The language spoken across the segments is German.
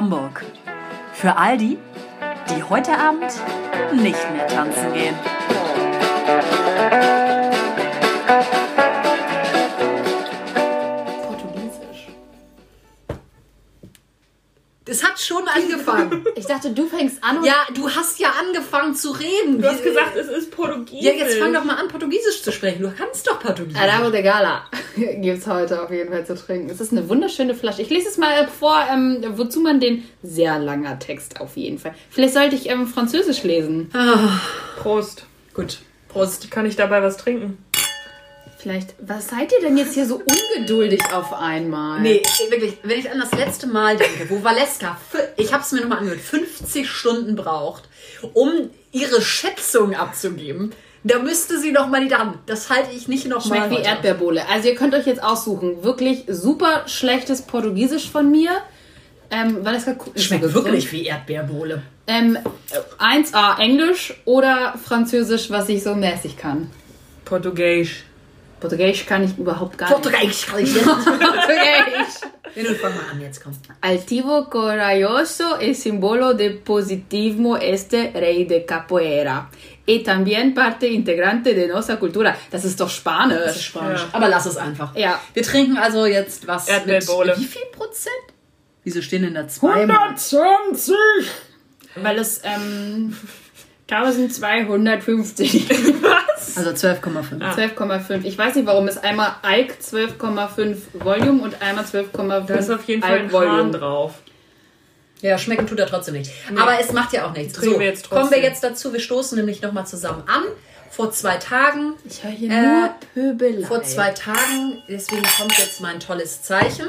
Hamburg. Für all die, die heute Abend nicht mehr tanzen gehen. Portugiesisch. Es hat schon angefangen. Ich dachte, du fängst an und ja, du hast ja angefangen zu reden. Du hast gesagt, es ist Portugiesisch. Ja, jetzt fang doch mal an, Portugiesisch zu sprechen. Du kannst doch Portugiesisch. Arabo de Gala gibt es heute auf jeden Fall zu trinken. Es ist eine wunderschöne Flasche. Ich lese es mal vor, ähm, wozu man den sehr langer Text auf jeden Fall. Vielleicht sollte ich ähm, Französisch lesen. Prost. Gut. Prost. Kann ich dabei was trinken? Vielleicht, was seid ihr denn jetzt hier so ungeduldig auf einmal? Nee, wirklich, wenn ich an das letzte Mal denke, wo Valeska, ich habe es mir nochmal angehört, 50 Stunden braucht, um ihre Schätzung abzugeben, da müsste sie noch mal die Daten. Das halte ich nicht noch Schmeckt mal wie heute. Erdbeerbohle. Also ihr könnt euch jetzt aussuchen. Wirklich super schlechtes Portugiesisch von mir. Ähm, weil das Schmeckt wirklich wie Erdbeerbohle. Ähm, 1A Englisch oder Französisch, was ich so mäßig kann. Portugiesisch. Portugiesisch kann ich überhaupt gar nicht. Portugiesisch kann ich jetzt. Portugiesisch. Nun fang mal an, jetzt komm. Altivo corajoso el símbolo de positivismo este rey de capoeira. Y también parte integrante de nuestra cultura. Das ist doch Spanisch. Das ist Spanisch. Ja. Aber lass es einfach. Ja. Wir trinken also jetzt was Erdbeerbohle. mit wie viel Prozent? Wieso stehen denn da zwei? 120! Weil es ähm, 1250. Also 12,5. 12,5. Ich weiß nicht, warum es einmal Ike 12,5 Volume und einmal 12,5 Da ist auf jeden Fall ein Hahn drauf. Ja, schmecken tut er trotzdem nicht. Aber es macht ja auch nichts. So, wir jetzt kommen wir jetzt dazu. Wir stoßen nämlich nochmal zusammen an. Vor zwei Tagen. Ich höre hier Äh, nur Pöbelei. Vor zwei Tagen. Deswegen kommt jetzt mein tolles Zeichen.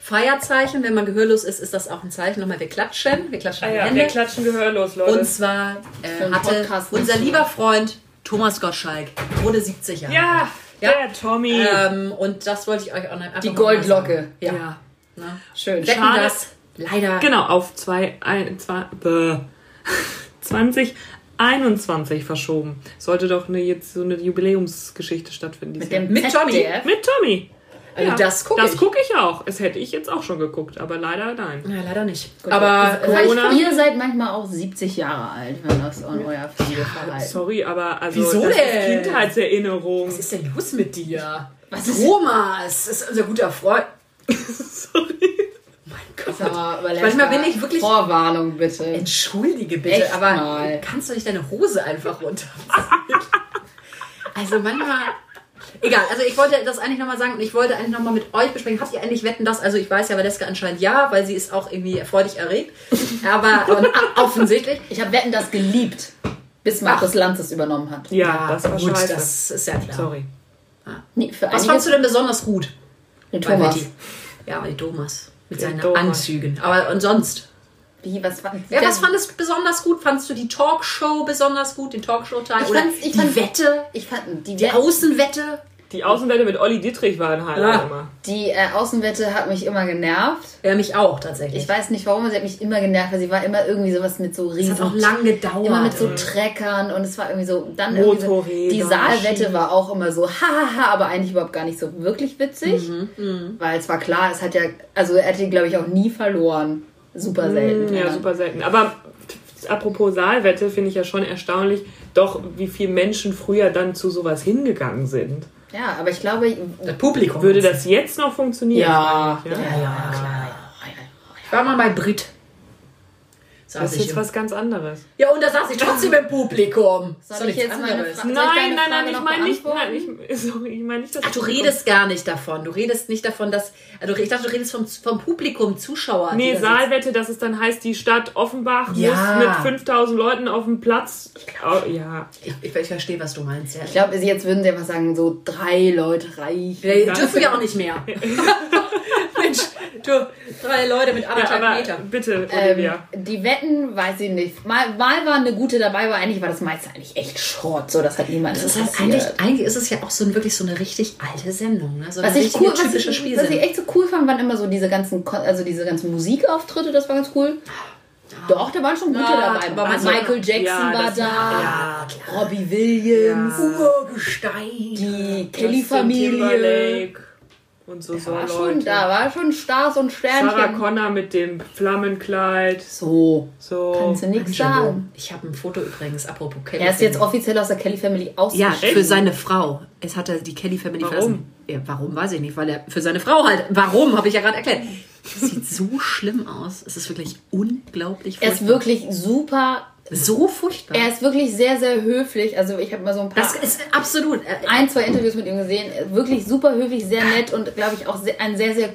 Feierzeichen. Wenn man gehörlos ist, ist das auch ein Zeichen. Nochmal, wir klatschen. Wir klatschen Ah ja, Hände. wir klatschen gehörlos, Leute. Und zwar äh, einen hatte Podcast unser lieber Freund Thomas Gottschalk, wurde 70 Jahre ja. Ja. der Tommy. Ähm, und das wollte ich euch auch Die noch mal Goldlocke. Ja. ja. Ne? Schön. Wetten Schade. das leider. Genau, auf zwei, ein, zwei, bäh, 2021 verschoben. Sollte doch eine, jetzt so eine Jubiläumsgeschichte stattfinden. Mit dem. Mit Tommy? Mit Tommy. Also das gucke Das ich. gucke ich auch. Das hätte ich jetzt auch schon geguckt, aber leider nein. Ja, leider nicht. Aber Corona- Ihr seid manchmal auch 70 Jahre alt, wenn das an euer Pflegeverhalten. Sorry, aber also Wieso das denn? ist Kindheitserinnerung. was ist denn los mit dir? Was ist- Thomas ist unser guter Freund. Sorry. Mein Valeska, Manchmal bin ich wirklich- Vorwarnung bitte. Entschuldige bitte, Echt aber mal. kannst du nicht deine Hose einfach runter? also manchmal. Egal, also ich wollte das eigentlich nochmal sagen und ich wollte eigentlich nochmal mit euch besprechen. Habt ihr eigentlich Wetten das? Also ich weiß ja, Valeska anscheinend ja, weil sie ist auch irgendwie freudig erregt. Aber und, offensichtlich. Ich habe Wetten das geliebt, bis Markus Lanz es übernommen hat. Ja, das war gut, scheiße. das ist ja klar. Sorry. Nee, für Was fandst du denn besonders gut? Den Thomas. Ja, bei Thomas. Mit Den seinen Thomas. Anzügen. Aber und sonst? Wie, was Ja, was fandest du besonders gut? Fandest du die Talkshow besonders gut, den Talkshow-Teil? Ich Oder fand's- ich die fand- Wette? Ich fand die, Die Wette, Außenwette? Die Außenwette mit Olli Dietrich war ein Highlight Ja. immer. die äh, Außenwette hat mich immer genervt. Ja, mich auch tatsächlich. Ich weiß nicht warum, sie hat mich immer genervt, weil sie war immer irgendwie sowas mit so riesen... Es hat auch lang gedauert. Immer mit so Treckern und es war irgendwie so... Dann irgendwie so, die Saalwette war auch immer so hahaha, aber eigentlich überhaupt gar nicht so wirklich witzig. Weil es war klar, es hat ja... Also er hätte, glaube ich, auch nie verloren. Super selten. Ja, super selten. Aber apropos Saalwette finde ich ja schon erstaunlich, doch wie viele Menschen früher dann zu sowas hingegangen sind. Ja, aber ich glaube... das Publikum. Würde das jetzt noch funktionieren? Ja. Ja. Ja, ja, klar. Ich war mal bei Brit. Saß Das ist jetzt was ganz anderes. ja, und da saß ich trotzdem im Publikum. Soll doch ich jetzt meine Soll ich Nein, deine nein, nein, Frage ich meine nicht, nein, ich, sorry, ich meine nicht, dass Ach, du redest gar nicht davon. Du redest nicht davon, dass. Also ich dachte, du redest vom, vom Publikum, Zuschauer. Nee, da Saalwette, dass es dann heißt, die Stadt Offenbach Ja. muss mit 5000 Leuten auf dem Platz. Oh, ja. Ich, ich, ich verstehe, was du meinst. Ja. Ich glaube, jetzt würden sie einfach sagen, so drei Leute reichen. Ganz dürfen ja auch nicht mehr. Mensch, du, drei Leute mit ja anderthalb aber Metern. bitte, Ähm, Olivia. die Wetten, weiß ich nicht. Mal, mal war eine gute dabei, aber eigentlich war das meiste eigentlich echt Schrott. So, das hat niemand Das ist halt eigentlich, eigentlich ist es ja auch so ein, wirklich so eine richtig alte Sendung. Ne? So was ich, cool, was, typische ich, was ich echt so cool fand, waren immer so diese ganzen, also diese ganzen Musikauftritte, das war ganz cool. Doch, da waren schon gute Ja, dabei. aber man- Michael Jackson Ja, war da, ja. Robbie Williams, Urgestein. die Kelly-Familie. Und so War so schon, Leute. da war schon Stars und Sarah Sternchen. Connor mit dem Flammenkleid. So, So. kannst du nichts sagen. Ich habe ein Foto übrigens, apropos Kelly. Er ist jetzt offiziell aus der Kelly Family Ja, ausgeschrieben. für seine Frau. Es hat er die Kelly Family Warum? verlassen. Ja, warum weiß ich nicht, weil er für seine Frau halt. Warum, habe ich ja gerade erklärt. Das sieht so schlimm aus. Es ist wirklich unglaublich Er ist furchtbar. wirklich super. So furchtbar. Er ist wirklich sehr, sehr höflich. Also ich habe mal so ein paar, das ist absolut. äh, ein, zwei Interviews mit ihm gesehen. Wirklich super höflich, sehr nett und glaube ich auch ein sehr, sehr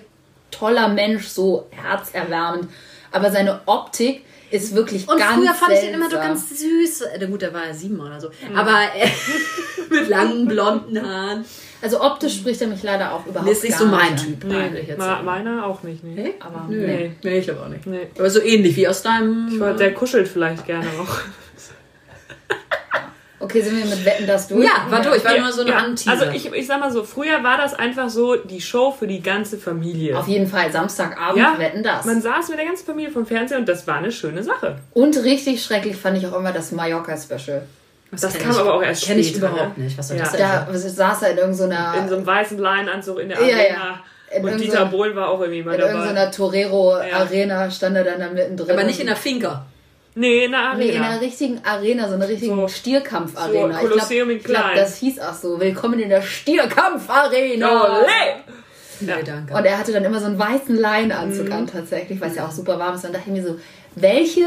toller Mensch, so herzerwärmend. Aber seine Optik ist wirklich Und ganz früher fand ich den immer so seltsam. ganz süß. Äh, Na gut, da war er sieben oder so. Aber äh, mit langen blonden Haaren. Also optisch spricht er mich leider auch überhaupt Das ist nicht gar so mein nicht. Typ eigentlich jetzt. Ma- Meiner auch nicht, nee. Nee? Aber Nö. nee. Nee, ich glaube auch nicht. Nee. Aber so ähnlich wie aus deinem. Ich wollte, der kuschelt vielleicht gerne auch. Okay, sind wir mit Wetten das durch? Ja, war durch. War nur so eine Ja, Anteaser. Also ich, ich sag mal so, früher war das einfach so die Show für die ganze Familie. Auf jeden Fall, Samstagabend ja, Wetten das. Man saß mit der ganzen Familie vom Fernseher und das war eine schöne Sache. Und richtig schrecklich fand ich auch immer das Mallorca-Special. das das kam ich- aber auch erst Kenn ich später, überhaupt ne? nicht. Was soll Ja. das Da saß er in irgendeiner, In so einem weißen Leinenanzug in der Ja, ja. Arena. In Und Dieter Bohlen war auch irgendwie mal in dabei. irgendeiner Torero-Arena stand er dann da mittendrin. Aber nicht in der Finca. Nee, in der Arena. Nee, in einer richtigen Arena, so eine richtige So- Stierkampfarena. so Kolosseum in ich glaube, klein. das hieß auch so. Willkommen in der Stierkampfarena. Olé! Nee, danke. Und er hatte dann immer so einen weißen Leinenanzug Mhm. an, tatsächlich, weil es ja auch super warm ist. Dann dachte ich mir so, welche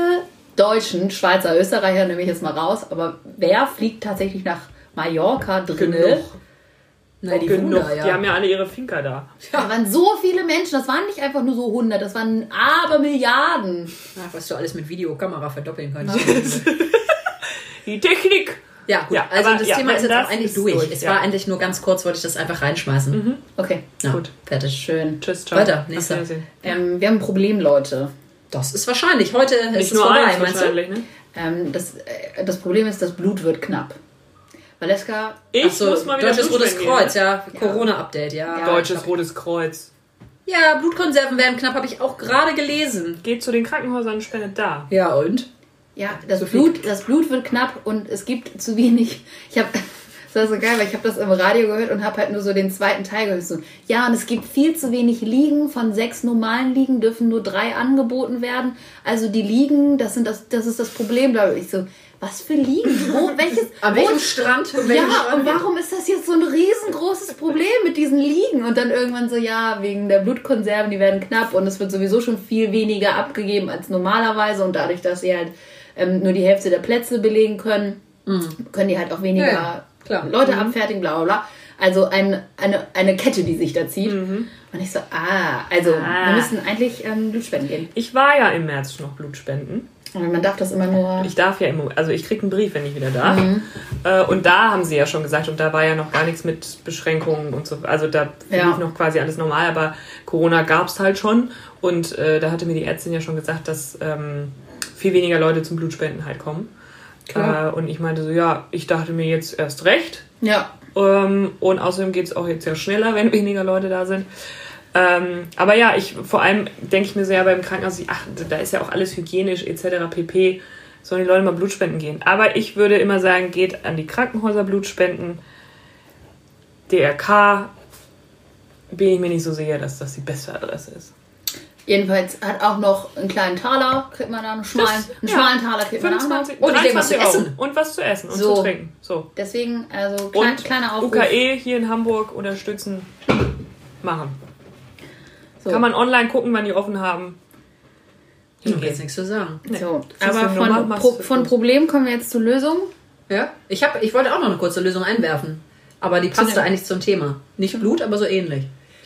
Deutschen, Schweizer, Österreicher nehme ich jetzt mal raus, aber wer fliegt tatsächlich nach Mallorca drinne? Genug. Na, die Genug. Wunder, ja. Die haben ja alle ihre Finca da. Da waren so viele Menschen, das waren nicht einfach nur so 100, das waren aber Milliarden. Ach, was du alles mit Videokamera verdoppeln kannst. Die Technik! Ja, gut. Ja, also aber das ja, Thema ist jetzt das auch eigentlich ist durch. durch, Es ja. Mhm. war eigentlich nur ganz kurz, wollte ich das einfach reinschmeißen. Okay, Ja, Gut. Fertig. schön. Tschüss, ciao. Weiter, nächster. Ähm, wir haben ein Problem, Leute. Das ist wahrscheinlich. Heute ist Nicht es nur vorbei, eins meinst du? ne? Ähm, das, äh, das Problem ist, das Blut wird knapp. Valeska, Ich Achso, muss mal wieder Deutsches Rotes Kreuz, gehen, ja. Corona-Update, ja. Ja. Deutsches Rotes Kreuz. Ja, Blutkonserven werden knapp, habe ich auch gerade gelesen. Geht zu den Krankenhäusern und spendet da. Ja, und? ja, das, So Blut, das Blut wird knapp und es gibt zu wenig. Ich habe das war so geil, weil ich habe das im Radio gehört und habe halt nur so den zweiten Teil gehört. So, ja, und es gibt viel zu wenig Liegen. Von sechs normalen Liegen dürfen nur drei angeboten werden. Also die Liegen, das, sind das, das ist das Problem. Da ich so, was für Liegen? Wo, welches? An welchem Strand? Ja, Strand? und warum ist das jetzt so ein riesengroßes Problem mit diesen Liegen? Und dann irgendwann so, ja, wegen der Blutkonserven, die werden knapp und es wird sowieso schon viel weniger abgegeben als normalerweise und dadurch, dass sie halt ähm, nur die Hälfte der Plätze belegen können, können die halt auch weniger Mhm. Ja, klar. Leute abfertigen, bla bla bla. Also ein, eine, eine Kette, die sich da zieht. Und ich so, ah, also Ah. wir müssen eigentlich ähm, Blutspenden gehen. Ich war ja im März noch Blut spenden. Und man darf das immer nur. Ich darf ja immer, also ich krieg einen Brief, wenn ich wieder darf. Mhm. Äh, und da haben sie ja schon gesagt, und da war ja noch gar nichts mit Beschränkungen und so. Also da Ja. lief noch quasi alles normal, aber Corona gab's halt schon. Und äh, da hatte mir die Ärztin ja schon gesagt, dass ähm, viel weniger Leute zum Blutspenden halt kommen. Äh, und ich meinte so, ja, ich dachte mir jetzt erst recht. Ja, Ähm, und außerdem geht es auch jetzt ja schneller, wenn weniger Leute da sind. Ähm, aber ja, ich vor allem denke ich mir ja beim Krankenhaus, ach, da ist ja auch alles hygienisch etc. pp. Sollen die Leute mal Blut spenden gehen. Aber ich würde immer sagen, geht an die Krankenhäuser Blut spenden. DRK bin ich mir nicht so sicher, dass das die beste Adresse ist. Jedenfalls hat auch noch einen kleinen Taler, kriegt man da einen schmalen, Das- einen ja. schmalen Taler kriegt man auch noch. 25, Und ich denke, was zu 23 Euro. essen. Und was zu essen und So. zu trinken. So. Deswegen, also klein, Und kleiner Aufruf. UKE hier in Hamburg unterstützen, machen. So. Kann man online gucken, wann die offen haben. Ich habe jetzt nichts zu sagen. So, Ziehst aber von, Pro, von. Problem kommen wir jetzt zur Lösung. Ja? Ich, hab, ich wollte auch noch eine kurze Lösung einwerfen. Aber die passte eigentlich zum Thema. Nicht Blut, aber so ähnlich.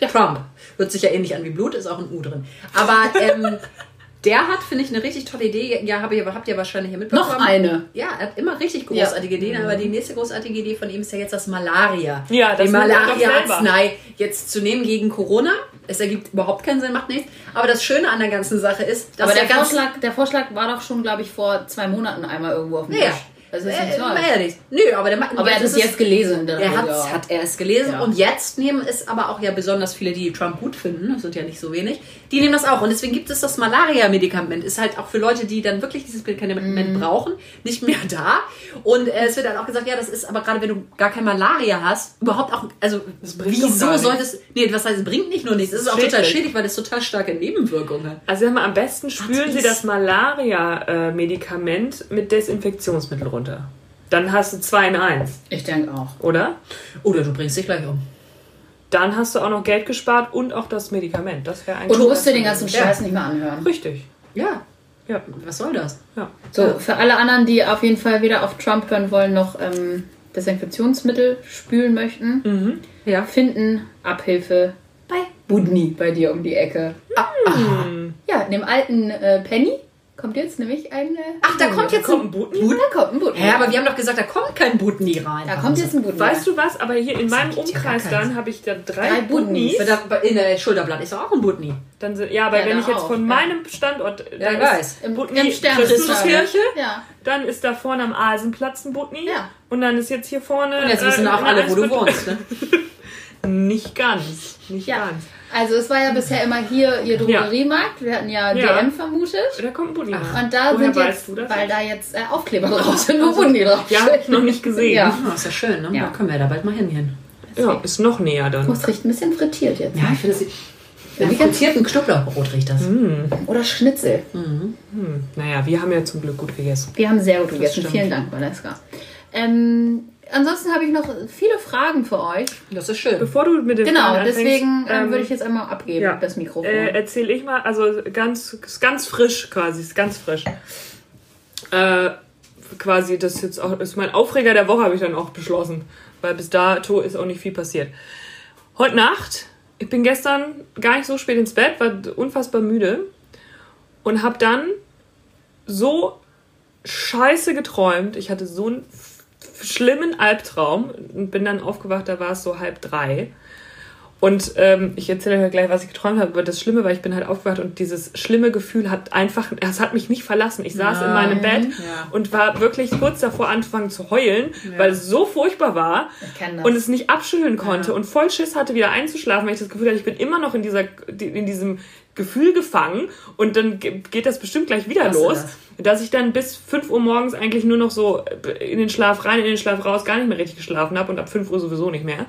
Trump. Hört sich ja ähnlich an wie Blut, ist auch ein U drin. Aber ähm, der hat, finde ich, eine richtig tolle Idee. Ja, hab ihr, habt ihr wahrscheinlich ja mitbekommen. Noch eine. Ja, er hat immer richtig großartige Ideen, aber die nächste großartige Idee von ihm ist ja jetzt das Malaria. Ja, das die Malaria-Arznei jetzt zu nehmen gegen Corona. Es ergibt überhaupt keinen Sinn, macht nichts. Aber das Schöne an der ganzen Sache ist, dass Aber der er ganz Vorschlag, der Vorschlag war doch schon, glaube ich, vor zwei Monaten einmal irgendwo auf dem Ja, ja. Das ist Äh, nicht toll. nichts. Nö, aber der macht. Aber er hat es jetzt gelesen. Er hat, ja. hat er es gelesen Ja. und jetzt nehmen es aber auch ja besonders viele, die Trump gut finden, das sind ja nicht so wenig, die nehmen das auch. Und deswegen gibt es das Malaria-Medikament, ist halt auch für Leute, die dann wirklich dieses Medikament Mhm. brauchen, nicht mehr da. Und äh, es wird dann auch gesagt, ja, das ist aber gerade, wenn du gar kein Malaria hast, überhaupt auch, also wieso gar soll nichts. das, nee, was heißt, es bringt nicht nur nichts, es ist auch Schädlich. total schädlich, weil das total starke Nebenwirkungen hat. Also am besten spülen Sie das Malaria-Medikament mit Desinfektionsmittel runter. Dann hast du zwei in eins, Ich denke auch. oder? Oder du bringst dich gleich um. Dann hast du auch noch Geld gespart und auch das Medikament. Das wäre eigentlich. Und du musst dir den ganzen Ja. Scheiß nicht mehr anhören. Richtig. Ja, Ja. was soll das? ja. So, für alle anderen, die auf jeden Fall weder auf Trump hören wollen, noch ähm, Desinfektionsmittel spülen möchten, Ja. finden Abhilfe bei Budni bei dir um die Ecke. Ja, in dem alten äh, Penny kommt jetzt nämlich ein. Ach, da kommt jetzt Kommt ein Butni? Da kommt ein Budni. Hä, aber wir haben doch gesagt, da kommt kein Butni rein. da kommt jetzt ein Budni. Weißt du was? Aber hier in meinem ja Umkreis dann habe ich da drei, Drei. Da- In der Schulterblatt ist doch auch ein Butni. Dann sind, ja, aber Ja, wenn ich jetzt auch, von ja. meinem Standort. Ja, dann ich ist weiß. Im, Stern Christuskirche. Ja. Dann ist da vorne am Asenplatz ein Butni. Ja. Und dann ist jetzt hier vorne. Und jetzt wissen äh, auch in alle, wo du wohnst. Ne? Nicht ganz. Nicht Ja. ganz. Also es war ja bisher immer hier ihr Drogeriemarkt. Wir hatten ja, Ja. DM vermutet. Da kommt ein Butni rein. Und da sind jetzt, du das? weil da jetzt äh, Aufkleber drauf sind, wo Budni drauf Ja, hab ich noch nicht gesehen. Ja. Ah, ist ja schön, ne? Ja. Da können wir ja da bald mal hingehen. Ja, ist noch näher dann. Oh, es riecht ein bisschen frittiert jetzt. Ja, ich finde das. Wie frittierten Knoblauchbrot riecht das. Oder Schnitzel. Naja, wir haben ja zum Glück gut gegessen. Wir haben sehr gut gegessen. stimmt. Vielen Dank, Valeska. Ähm, ansonsten habe ich noch viele Fragen für euch. Das ist schön. Bevor du mit dem Genau, Fragen anfängst, deswegen ähm, ähm, würde ich jetzt einmal abgeben, ja, das Mikrofon. Äh, erzähle ich mal, also ganz, ist ganz frisch quasi, ist ganz frisch. Äh, quasi, das ist jetzt auch, ist mein Aufreger der Woche, habe ich dann auch beschlossen. Weil bis dato ist auch nicht viel passiert. Heute Nacht, ich bin gestern gar nicht so spät ins Bett, war unfassbar müde und habe dann so scheiße geträumt. Ich hatte so einen schlimmen Albtraum und bin dann aufgewacht, da war es so halb drei. Und ähm, ich erzähle euch gleich, was ich geträumt habe. Aber das Schlimme war, ich bin halt aufgewacht und dieses schlimme Gefühl hat einfach, es hat mich nicht verlassen. Ich saß in meinem Bett Ja. und war wirklich kurz davor angefangen zu heulen, weil es so furchtbar war das. und es nicht abschütteln konnte und voll Schiss hatte, wieder einzuschlafen, weil ich das Gefühl hatte, ich bin immer noch in dieser, in diesem Gefühl gefangen und dann ge- geht das bestimmt gleich wieder Hasse los. Dass ich dann bis 5 Uhr morgens eigentlich nur noch so in den Schlaf rein, in den Schlaf raus, gar nicht mehr richtig geschlafen habe und ab 5 Uhr sowieso nicht mehr.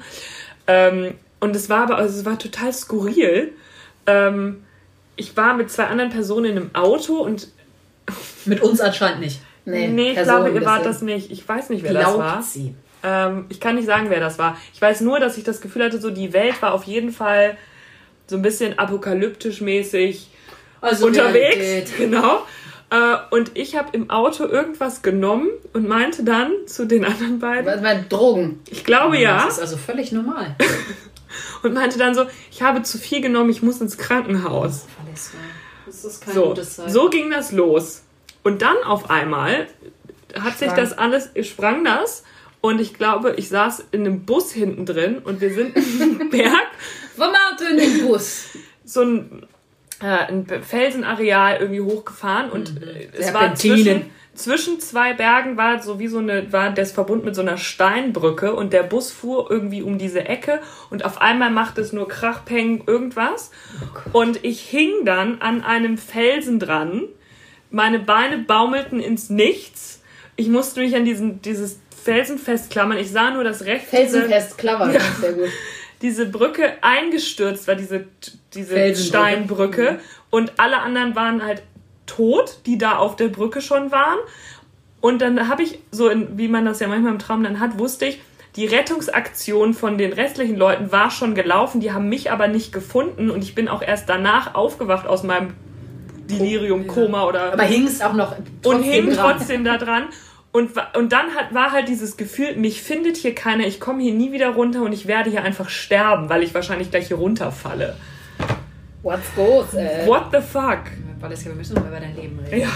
Ähm, und es war aber, also es war total skurril. Ähm, ich war mit zwei anderen Personen in einem Auto und Mit uns anscheinend nicht. nee, nee, ich Person glaube, ihr wart das nicht. Ich weiß nicht, wer das war. Glaubt sie. Ähm, ich kann nicht sagen, wer das war. Ich weiß nur, dass ich das Gefühl hatte, so die Welt war auf jeden Fall so ein bisschen apokalyptisch mäßig Also unterwegs. Genau. Äh, und ich habe im Auto irgendwas genommen und meinte dann zu den anderen beiden, war Drogen? ich glaube ja, Das ist also völlig normal. und meinte dann so, ich habe zu viel genommen, ich muss ins Krankenhaus. Das ist kein So, gutes Zeichen. so ging das los. Und dann auf einmal hat sich Sprang. das alles, sprang das. Und ich glaube, ich saß in einem Bus hinten drin und wir sind einen Berg, Vom Auto in den Bus. so ein, äh, ein Felsenareal irgendwie hochgefahren und äh, es war zwischen, zwischen zwei Bergen war so wie so eine, war das verbunden mit so einer Steinbrücke und der Bus fuhr irgendwie um diese Ecke und auf einmal machte es nur Krach, Peng, irgendwas. Und ich hing dann an einem Felsen dran. Meine Beine baumelten ins Nichts. Ich musste mich an diesen, dieses Felsen festklammern. Ich sah nur das rechts. Felsenfest, clever. Ja. Sehr gut. diese Brücke eingestürzt war, diese, diese. Steinbrücke. Und alle anderen waren halt tot, die da auf der Brücke schon waren. Und dann habe ich, so in, wie man das ja manchmal im Traum dann hat, wusste ich, die Rettungsaktion von den restlichen Leuten war schon gelaufen, die haben mich aber nicht gefunden und ich bin auch erst danach aufgewacht aus meinem Delirium, Koma oder Aber hingst auch noch und hing dran. trotzdem da dran. Und, und dann hat, war halt dieses Gefühl, mich findet hier keiner, ich komme hier nie wieder runter und ich werde hier einfach sterben, weil ich wahrscheinlich gleich hier runterfalle. What's goes, ey. What the fuck? Valeska, wir müssen noch mal über dein Leben reden. Ja,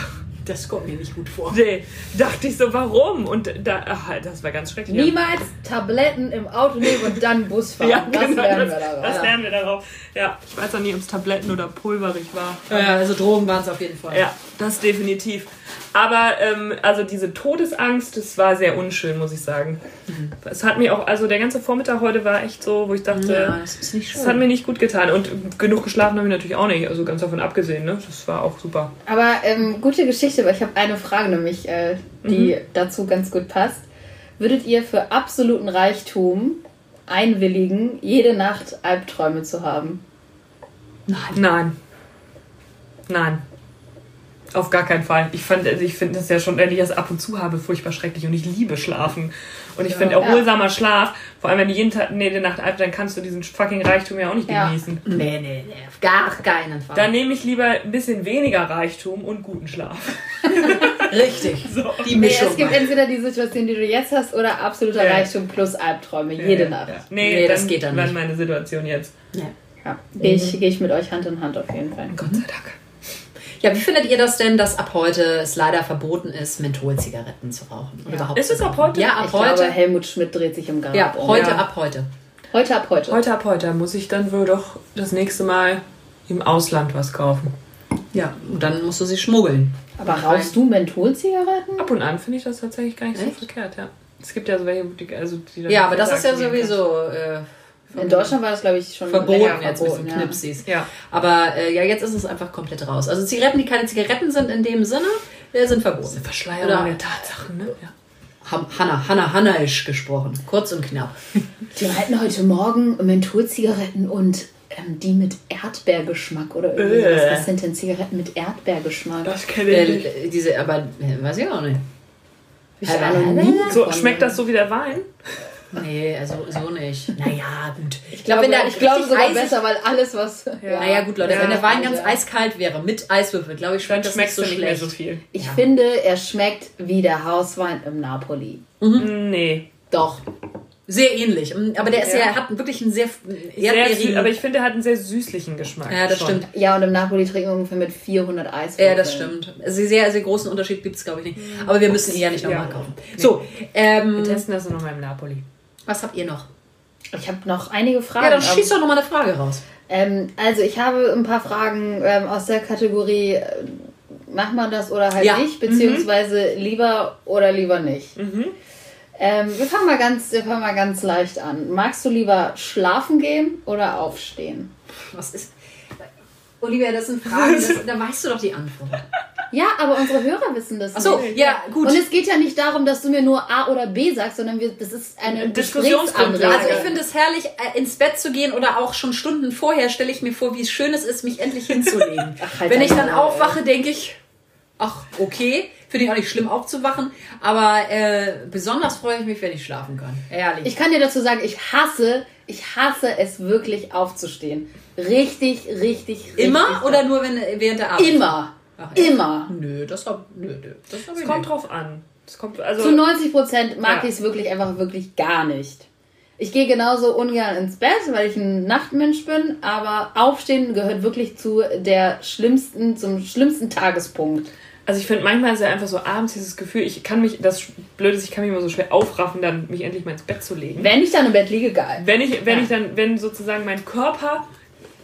Das kommt mir nicht gut vor. nee, dachte ich so, warum? Und da, ach, das war ganz schrecklich. Niemals Tabletten im Auto nehmen und dann Bus fahren. ja, das genau, lernen das, wir daraus. das lernen wir darauf. Ja, ich weiß auch nie, ob es Tabletten oder pulverig war. Ja, also Drogen waren es auf jeden Fall. Ja, Das definitiv. Aber ähm, also diese Todesangst, das war sehr unschön, muss ich sagen. Es hat mir auch, also der ganze Vormittag heute war echt so, wo ich dachte, Ja, das ist nicht schön. das hat mir nicht gut getan. Und genug geschlafen habe ich natürlich auch nicht, also ganz davon abgesehen, ne? Das war auch super. Aber ähm, gute Geschichte, weil ich habe eine Frage nämlich, äh, die Mhm. dazu ganz gut passt. Würdet ihr für absoluten Reichtum einwilligen, jede Nacht Albträume zu haben? Nein. Nein. Auf gar keinen Fall. Ich, fand- also ich finde das ja schon, wenn ich das ab und zu habe, furchtbar schrecklich. Und ich liebe Schlafen. Und ich finde Ja. erholsamer Schlaf, vor allem wenn du jeden Tag, nee, die Nacht alt, dann kannst du diesen fucking Reichtum ja auch nicht Ja. genießen. Nee, nee, nee, auf gar keinen Fall. Dann nehme ich lieber ein bisschen weniger Reichtum und guten Schlaf. Richtig. Die Nee, Mischung. es gibt entweder die Situation, die du jetzt hast, oder absoluter Ja. Reichtum plus Albträume, jede Ja, Nacht. ja. Nee, Nee, das geht dann nicht. meine Situation jetzt. ja. Ja. Gehe ich, geh ich mit euch Hand in Hand auf jeden Fall. Gott sei Dank. Ja, wie findet ihr das denn, dass ab heute es leider verboten ist, Mentholzigaretten zu rauchen? Oder überhaupt Ist zu es ab heute? Ja, ab ich heute. glaube, Helmut Schmidt dreht sich im Grab ja, um. heute Ja. ab heute. Heute ab heute. Heute ab heute muss ich dann wohl doch das nächste Mal im Ausland was kaufen. Ja, und dann musst du sie schmuggeln. Aber rauchst du Mentholzigaretten? Ab und an finde ich das tatsächlich gar nicht Echt? so verkehrt, ja. Es gibt ja so welche, die, also die Ja, aber das ist ja sowieso äh, In Deutschland war das, glaube ich, schon verboten länger jetzt mit verboten, den Knipsis. Ja. Aber äh, ja, jetzt ist es einfach komplett raus. Also Zigaretten, die keine Zigaretten sind in dem Sinne, äh, sind verboten. Verschleierung Oder- der Tatsachen, ne? Ja. Hanna, Hanna, Hannaisch gesprochen. Kurz und knapp. Die hatten heute Morgen Mentholzigaretten und ähm, die mit Erdbeergeschmack oder irgendwie Äh. sowas. Was sind denn Zigaretten mit Erdbeergeschmack? Das kenne ich nicht. Äh, diese, aber äh, weiß ich auch nicht. Ich So, schmeckt das so wie der Wein? Nee, also so nicht. Naja, gut. Ich glaube, wenn der ich glaube sogar eisig- besser, weil alles, was. Ja. Naja, gut, Leute, Ja. wenn der Wein ganz Ja. eiskalt wäre, mit Eiswürfel, glaube ich, schmeckt das nicht so du nicht mehr schlecht. so viel. Ich finde, er schmeckt wie der Hauswein im Napoli. Nee. Doch. Sehr ähnlich. Mm, Aber der ist ja, Ja. hat wirklich einen sehr Sehr süß, aber ich finde, er hat einen sehr süßlichen Geschmack. ja, das schon. stimmt. Ja, und im Napoli trinken wir ungefähr mit 400 Eiswürfeln. Ja, das stimmt. Also sehr, sehr großen Unterschied gibt es, glaube ich, nicht. Aber wir müssen ihn ja nicht nochmal Ja. kaufen. So, ähm, Wir testen das nochmal im Napoli. Was habt ihr noch? Ich habe noch einige Fragen. Ja, dann schieß doch nochmal eine Frage raus. Ähm, also ich habe ein paar Fragen ähm, aus der Kategorie, äh, macht man das oder halt Ja. nicht, beziehungsweise lieber oder lieber nicht. Ähm, wir, fangen mal ganz, wir fangen mal ganz leicht an. Magst du lieber schlafen gehen oder aufstehen? Was ist... Olivia, das sind Fragen, das, da weißt du doch die Antwort. Ja, aber unsere Hörer wissen das Achso, nicht. ja, gut. Und es geht ja nicht darum, dass du mir nur A oder B sagst, sondern wir, das ist eine Diskussionsgrundlage. Gesprächsanregung. Also ich finde es herrlich, äh, ins Bett zu gehen oder auch schon Stunden vorher stelle ich mir vor, wie schön es ist, mich endlich hinzulegen. Ach, halt Wenn ich dann aufwache, denke ich, ach, okay. Finde ich auch nicht schlimm aufzuwachen, aber äh, besonders freue ich mich, wenn ich schlafen kann. Ehrlich. Ich kann dir dazu sagen, ich hasse, ich hasse es wirklich aufzustehen. Richtig, richtig, richtig. Immer oder nur wenn, während der Arbeit? Immer. Ach? Immer. Nö, das hab, nö, nö, das hab ich Es kommt nicht. drauf an. Es kommt, also, Zu 90 Prozent mag Ja. ich es wirklich einfach wirklich gar nicht. Ich gehe genauso ungern ins Bett, weil ich ein Nachtmensch bin, aber Aufstehen gehört wirklich zu der schlimmsten, zum schlimmsten Tagespunkt. also ich finde manchmal ist ja einfach so abends dieses Gefühl, ich kann mich, das Blöde ist, ich kann mich immer so schwer aufraffen, dann mich endlich mal ins Bett zu legen. Wenn ich dann im Bett liege, geil. Wenn ich, wenn Ja. ich dann, wenn sozusagen mein Körper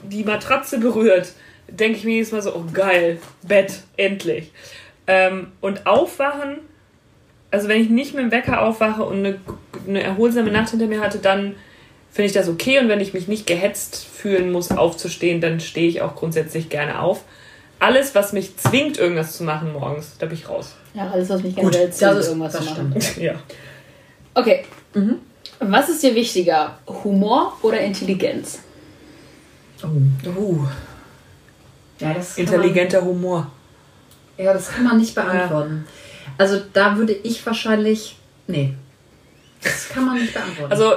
die Matratze berührt, denke ich mir jedes Mal so, oh geil, Bett, endlich. Ähm, und aufwachen, also wenn ich nicht mit dem Wecker aufwache und eine, eine erholsame Nacht hinter mir hatte, dann finde ich das okay. Und wenn ich mich nicht gehetzt fühlen muss, aufzustehen, dann stehe ich auch grundsätzlich gerne auf. Alles, was mich zwingt, irgendwas zu machen morgens, da bin ich raus. Ja, alles, was mich Gut, generell das zwingt, ist- irgendwas das zu machen. ja. Okay. Was ist dir wichtiger? Humor oder Intelligenz? Uh, Ja, intelligenter Humor. Ja, das kann man nicht beantworten. Also da würde ich wahrscheinlich. Nee. Das kann man nicht beantworten. Also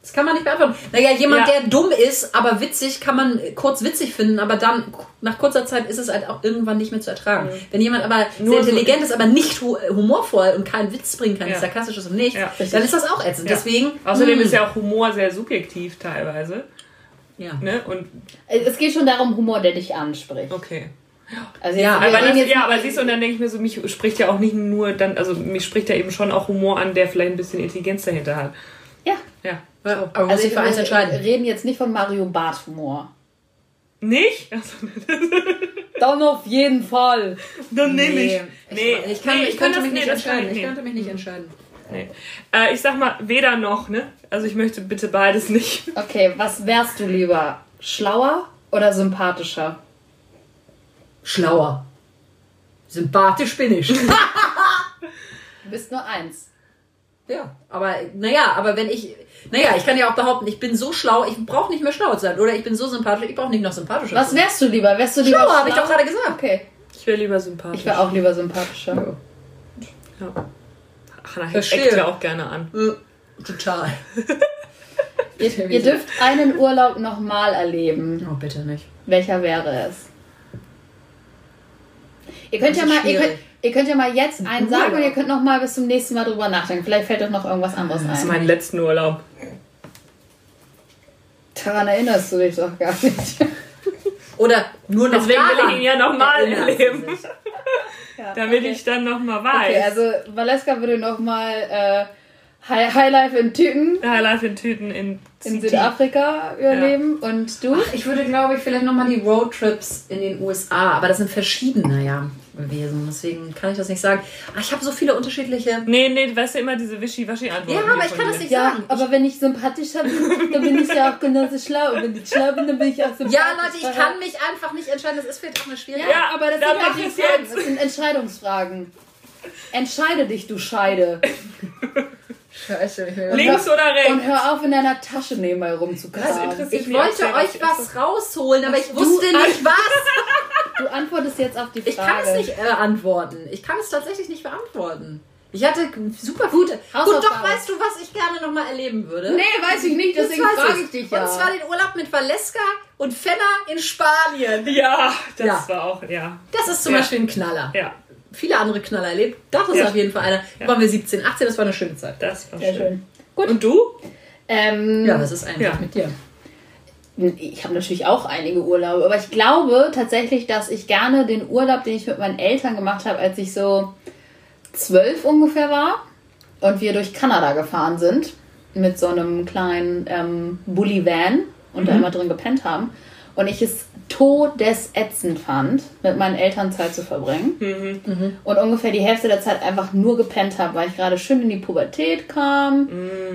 das kann man nicht beantworten. Naja, jemand, Ja. der dumm ist, aber witzig, kann man kurz witzig finden, aber dann nach kurzer Zeit ist es halt auch irgendwann nicht mehr zu ertragen. Wenn jemand aber Mhm. Nur sehr so- intelligent ist, aber nicht hu humorvoll und keinen Witz bringen kann, Ja. sarkastisch ist und nicht, Ja. dann ist das auch ätzend. Ja. Deswegen. Außerdem hm, ist ja auch Humor sehr subjektiv teilweise. Ja. Ne? Und Es geht schon darum, Humor, der dich anspricht. okay. Also Ja, wir Aber das, ja, aber siehst du, und dann denke ich mir so, mich spricht ja auch nicht nur dann, also mich spricht ja eben schon auch Humor an, der vielleicht ein bisschen Intelligenz dahinter hat. Ja. Ja. Ja, aber muss Also sich für eins wir entscheiden. reden jetzt nicht von Mario Barth Humor. Nicht? Dann auf jeden Fall. Dann nehme ich. Nee, ich, kann, nee, ich, könnte das- mich nicht entscheiden. ich Ich könnte mich nicht entscheiden. Nee. Äh, ich sag mal, weder noch, ne? Also ich möchte bitte beides nicht. Okay, was wärst du lieber? Schlauer oder sympathischer? Schlauer. Sympathisch bin ich. Du bist nur eins. ja, aber naja, aber wenn ich. Naja, ich kann ja auch behaupten, ich bin so schlau, ich brauche nicht mehr schlau zu sein. Oder ich bin so sympathisch, ich brauche nicht noch sympathischer Was zu sein. wärst du lieber? Wärst du lieber Schlauer, habe ich doch gerade gesagt. Okay, Ich wäre lieber sympathisch. ich wäre auch lieber sympathischer. Ja. Hannah eckt ja auch gerne an. Total. Ihr, ihr dürft einen Urlaub nochmal erleben. Oh, bitte nicht. Welcher wäre es? Ihr könnt, ja mal, ihr, könnt, ihr könnt ja mal jetzt einen sagen Urlaub. und ihr könnt noch mal bis zum nächsten Mal drüber nachdenken. Vielleicht fällt euch noch irgendwas anderes Das ist ein. mein letzten Urlaub. Daran erinnerst du dich doch gar nicht. Oder nur noch Deswegen will daran ich ihn ja nochmal erleben. Damit okay. ich dann nochmal weiß. Okay, also Valeska würde noch mal äh, High, Highlife in Tüten Highlife in Tüten in, in. Südafrika überleben. Und du? Ich würde, glaube ich, vielleicht nochmal die Roadtrips in den USA, aber das sind verschiedene ja gewesen. Deswegen kann ich das nicht sagen. Ah, ich habe so viele unterschiedliche. Nee, nee, weißt du immer diese Wischi-Waschi-Antworten. Ja, aber ich kann das nicht Ja, sagen. aber wenn ich sympathischer bin, dann bin ich ja auch genauso schlau. Und wenn ich schlau bin, dann bin ich auch sympathisch. Ja, Leute, ich kann mich einfach nicht entscheiden. Das ist vielleicht auch eine schwierige. Ja, Ja, aber das dann sind halt Fragen. jetzt. Das sind Entscheidungsfragen. Entscheide dich, du Scheide. Scheiße. Links oder Und rechts? hör auf, in deiner Tasche nebenbei rumzukramen. interessiert Ich wollte euch was rausholen, aber ich Du- wusste nicht was. Du antwortest jetzt auf die Frage. Ich kann es nicht beantworten. Ich kann es tatsächlich nicht beantworten. Ich hatte super gute. Gut, doch weißt du, was ich gerne nochmal erleben würde? Nee, weiß ich nicht, deswegen frage ich dich ja. Und zwar den Urlaub mit Valeska und Fenner in Spanien. Ja, das Ja. war auch, ja. Das ist zum Ja. Beispiel ein Knaller. Ja, Viele andere Knaller erlebt. Das ist Ja. auf jeden Fall einer. Da Ja. waren wir 17, 18, das war eine schöne Zeit. das war Sehr schön. schön. Gut. Und du? Ähm, Ja, was ist eigentlich Ja. mit dir? Ich habe natürlich auch einige Urlaube, aber ich glaube tatsächlich, dass ich gerne den Urlaub, den ich mit meinen Eltern gemacht habe, als ich so zwölf ungefähr war und wir durch Kanada gefahren sind mit so einem kleinen ähm, Bulli-Van und da immer drin gepennt haben und ich es todesätzend fand, mit meinen Eltern Zeit zu verbringen und ungefähr die Hälfte der Zeit einfach nur gepennt habe, weil ich gerade schön in die Pubertät kam,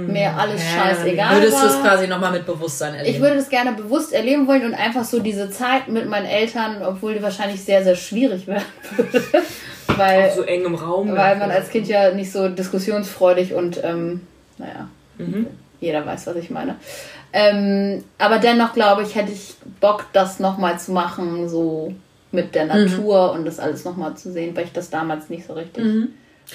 mir alles scheißegal Würdest war. du es quasi nochmal mit Bewusstsein erleben? Ich würde das gerne bewusst erleben wollen und einfach so diese Zeit mit meinen Eltern, obwohl die wahrscheinlich sehr, sehr schwierig werden würde. weil, So eng im Raum. weil man als Kind ja nicht so diskussionsfreudig und, ähm, naja, Mhm. jeder weiß, was ich meine. Ähm, aber dennoch glaube ich, hätte ich Bock, das nochmal zu machen, so mit der Mhm. Natur und das alles nochmal zu sehen, weil ich das damals nicht so richtig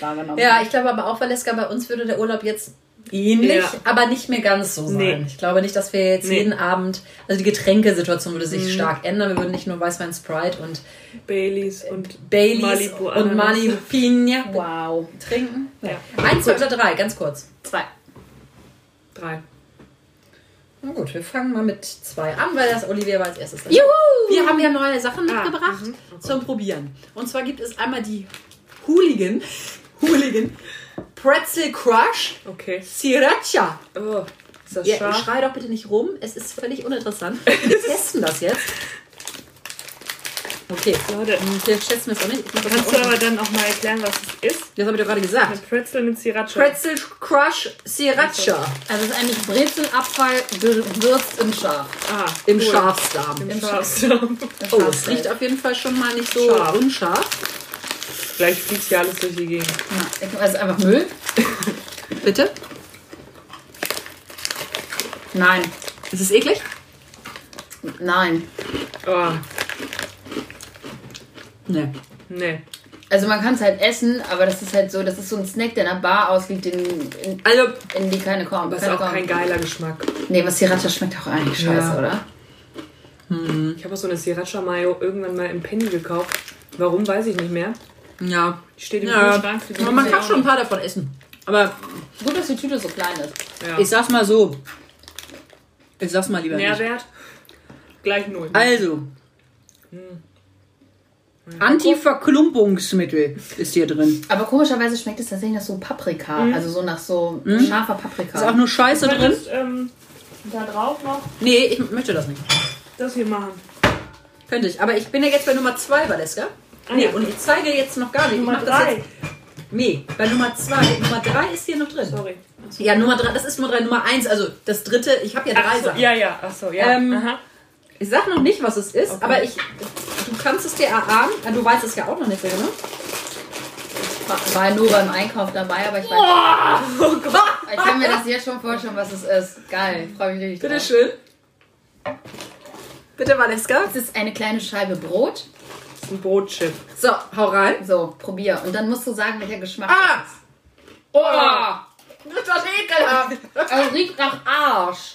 wahrgenommen Mhm. Ja, habe. ich glaube aber auch, Valeska, bei uns würde der Urlaub jetzt ähnlich, Ja. aber nicht mehr ganz so sein. Nee. Ich glaube nicht, dass wir jetzt Nee. jeden Abend, also die Getränkesituation würde Mhm. sich stark ändern. Wir würden nicht nur Weißwein Sprite und Baileys und Baileys Malibu und Ananas. Malibu Pina Wow. trinken. Ja. Eins, zwei oder drei, ganz kurz. Zwei. Drei. Na gut, wir fangen mal mit zwei an, weil das Olivia war als erstes. Juhu! Wir haben ja neue Sachen Ah, mitgebracht mhm. zum Probieren. Und zwar gibt es einmal die Hooligan, Hooligan Pretzel Crush Okay. Sriracha. Oh, ist das Ja, scharf? schrei doch bitte nicht rum, es ist völlig uninteressant. Wir testen das jetzt. Okay, Leute, wir schätzen es auch nicht. Kannst du aber dann auch mal erklären, was es ist? Das habe ich doch gerade Eine gesagt. Pretzel mit Sriracha. Pretzel Crush Sriracha Also es ist eigentlich Brezelabfall gewürzt im Schaf. Ah, im cool. Schafsdarm. Im Schafsdarm. Oh, es riecht auf jeden Fall schon mal nicht so Scharf. unscharf. Gleich fliegt hier alles durch die Gegend. Also einfach Müll? Bitte? Nein. Ist es eklig? Nein. Oh, Nee. nee. Also man kann es halt essen, aber das ist halt so, das ist so ein Snack, der in einer Bar aussieht, in, in, Also, in die keine kommen. Aber ist auch kein kommen. geiler Geschmack. Nee, was Sriracha schmeckt auch eigentlich scheiße, Ja. oder? Ich habe auch so eine Sriracha Mayo irgendwann mal im Penny gekauft. Warum, weiß ich nicht mehr. ja. Die steht im ja. Kühlschrank. Aber man kann schon ein paar davon essen. Aber Gut, dass die Tüte so klein ist. nicht. Ja. ich sag's mal so. Ich sag's mal lieber nicht. Nährwert? Gleich null. Also. Antiverklumpungsmittel ist hier drin. Aber komischerweise schmeckt es tatsächlich nach so Paprika. Also so nach so scharfer Paprika. Ist auch nur Scheiße drin? könntest, ähm, da drauf noch Nee, ich möchte das nicht. das hier machen. Könnte ich. Aber ich bin ja jetzt bei Nummer 2, Valeska. nee, ja. und ich zeige jetzt noch gar nicht. Nummer ich mach das drei. jetzt. Nee, bei Nummer 2. Nummer 3 ist hier noch drin. Sorry. Ja, Nummer 3, das ist Nummer 3. Nummer 1, also das dritte. Ich habe ja drei Ach so, Sachen. ja, ja, ach so, ja. Ähm, Aha. Ich sag noch nicht, was es ist, Okay. aber ich. Du kannst es dir erahnen. Ah, Du weißt es ja auch noch nicht so genau. War- War nur beim Einkauf dabei, aber ich weiß. Oh Gott! Ich kann mir das jetzt schon vorstellen, was es ist. Geil, freue mich richtig. Bitte drauf. schön. Bitte, Valeska. Es ist eine kleine Scheibe Brot. Das ist ein Brotchip. So, hau rein. So, probier. Und dann musst du sagen, welcher Geschmack Ah! das ist. Oh! Das ist doch ekelhaft. Also riecht nach Arsch.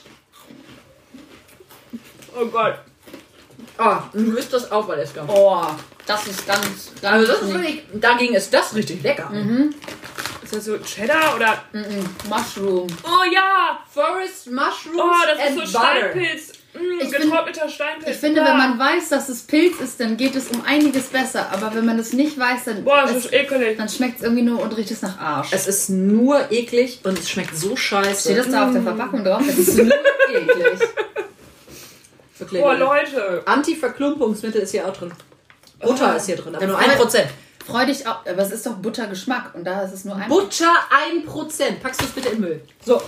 Oh Gott. Oh, du isst das auch, Valeska. Oh, das ist ganz, ganz Also das ist wirklich, dagegen ist das richtig lecker. Ist das so Cheddar oder. Mushroom. Oh ja! Forest Mushrooms Oh, das and ist so Butter. Steinpilz. Mm, Ich find- getrockneter Steinpilz. Ich finde, wenn man weiß, dass es Pilz ist, dann geht es um einiges besser. Aber wenn man es nicht weiß, dann, Boah, das es, ist ekelig. dann schmeckt es irgendwie nur und riecht es nach Arsch. Es ist nur eklig und es schmeckt so scheiße. Steht das da auf der Verpackung drauf? Das ist nur eklig. Boah, Leute. Anti-Verklumpungsmittel ist hier auch drin. Butter ist hier drin, aber nur Aber- 1%. Freu dich auch, aber es ist doch Buttergeschmack und da ist es nur ein. Butter 1%. Packst du es bitte in den Müll. So.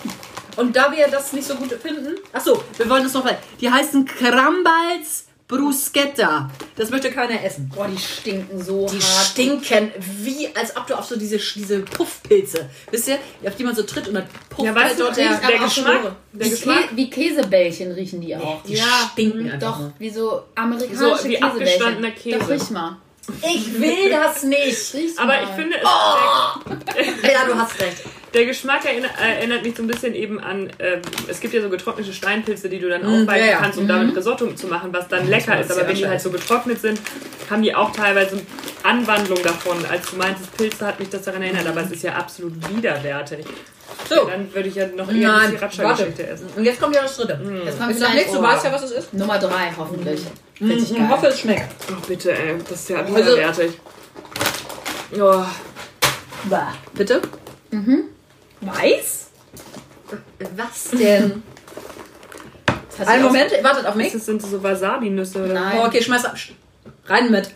Und da wir das nicht so gut finden. Achso, wir wollen es noch mal. Die heißen Crambals Bruschetta. Das möchte keiner essen. Boah, die stinken so Die hart. stinken wie, als ob du auf so diese, diese Puffpilze, wisst ihr, auf die man so tritt und dann pufft Ja, weißt du, dort der, der, Geschmack. Der wie, Geschmack. Kä wie Käsebällchen riechen die auch. die stinken einfach Doch, nur. wie so amerikanische So wie Käsebällchen. abgestandener Käse. Doch, riech mal. Ich will das nicht. Riech's Aber mal. ich finde, es, Ja, du hast recht. der, Geschmack erinnert, erinnert mich so ein bisschen eben an, ähm, es gibt ja so getrocknete Steinpilze, die du dann aufbeißen ja, ja. kannst, um damit Risotto zu machen, was dann lecker ist. Aber wenn die halt so getrocknet sind, haben die auch teilweise Anwandlung davon. Als du meintest, Pilze hat mich das daran erinnert, aber es ist ja absolut widerwärtig. So, Dann würde ich ja noch eher nein, die warte. Sriracha-Geschichte essen. Und jetzt kommt ja das dritte. Jetzt kommt wieder sag nichts, du weißt ja, was es ist. Nummer drei, hoffentlich. Richtig Ich geil. hoffe, es schmeckt. Oh, bitte, ey, das ist ja Also- widerwärtig. Oh, Bah. Bitte? Weiß? Was denn? Einen Moment, wartet auf mich. das sind so Wasabi-Nüsse oder Nein. Oh, okay, schmeiß ab. Rein mit.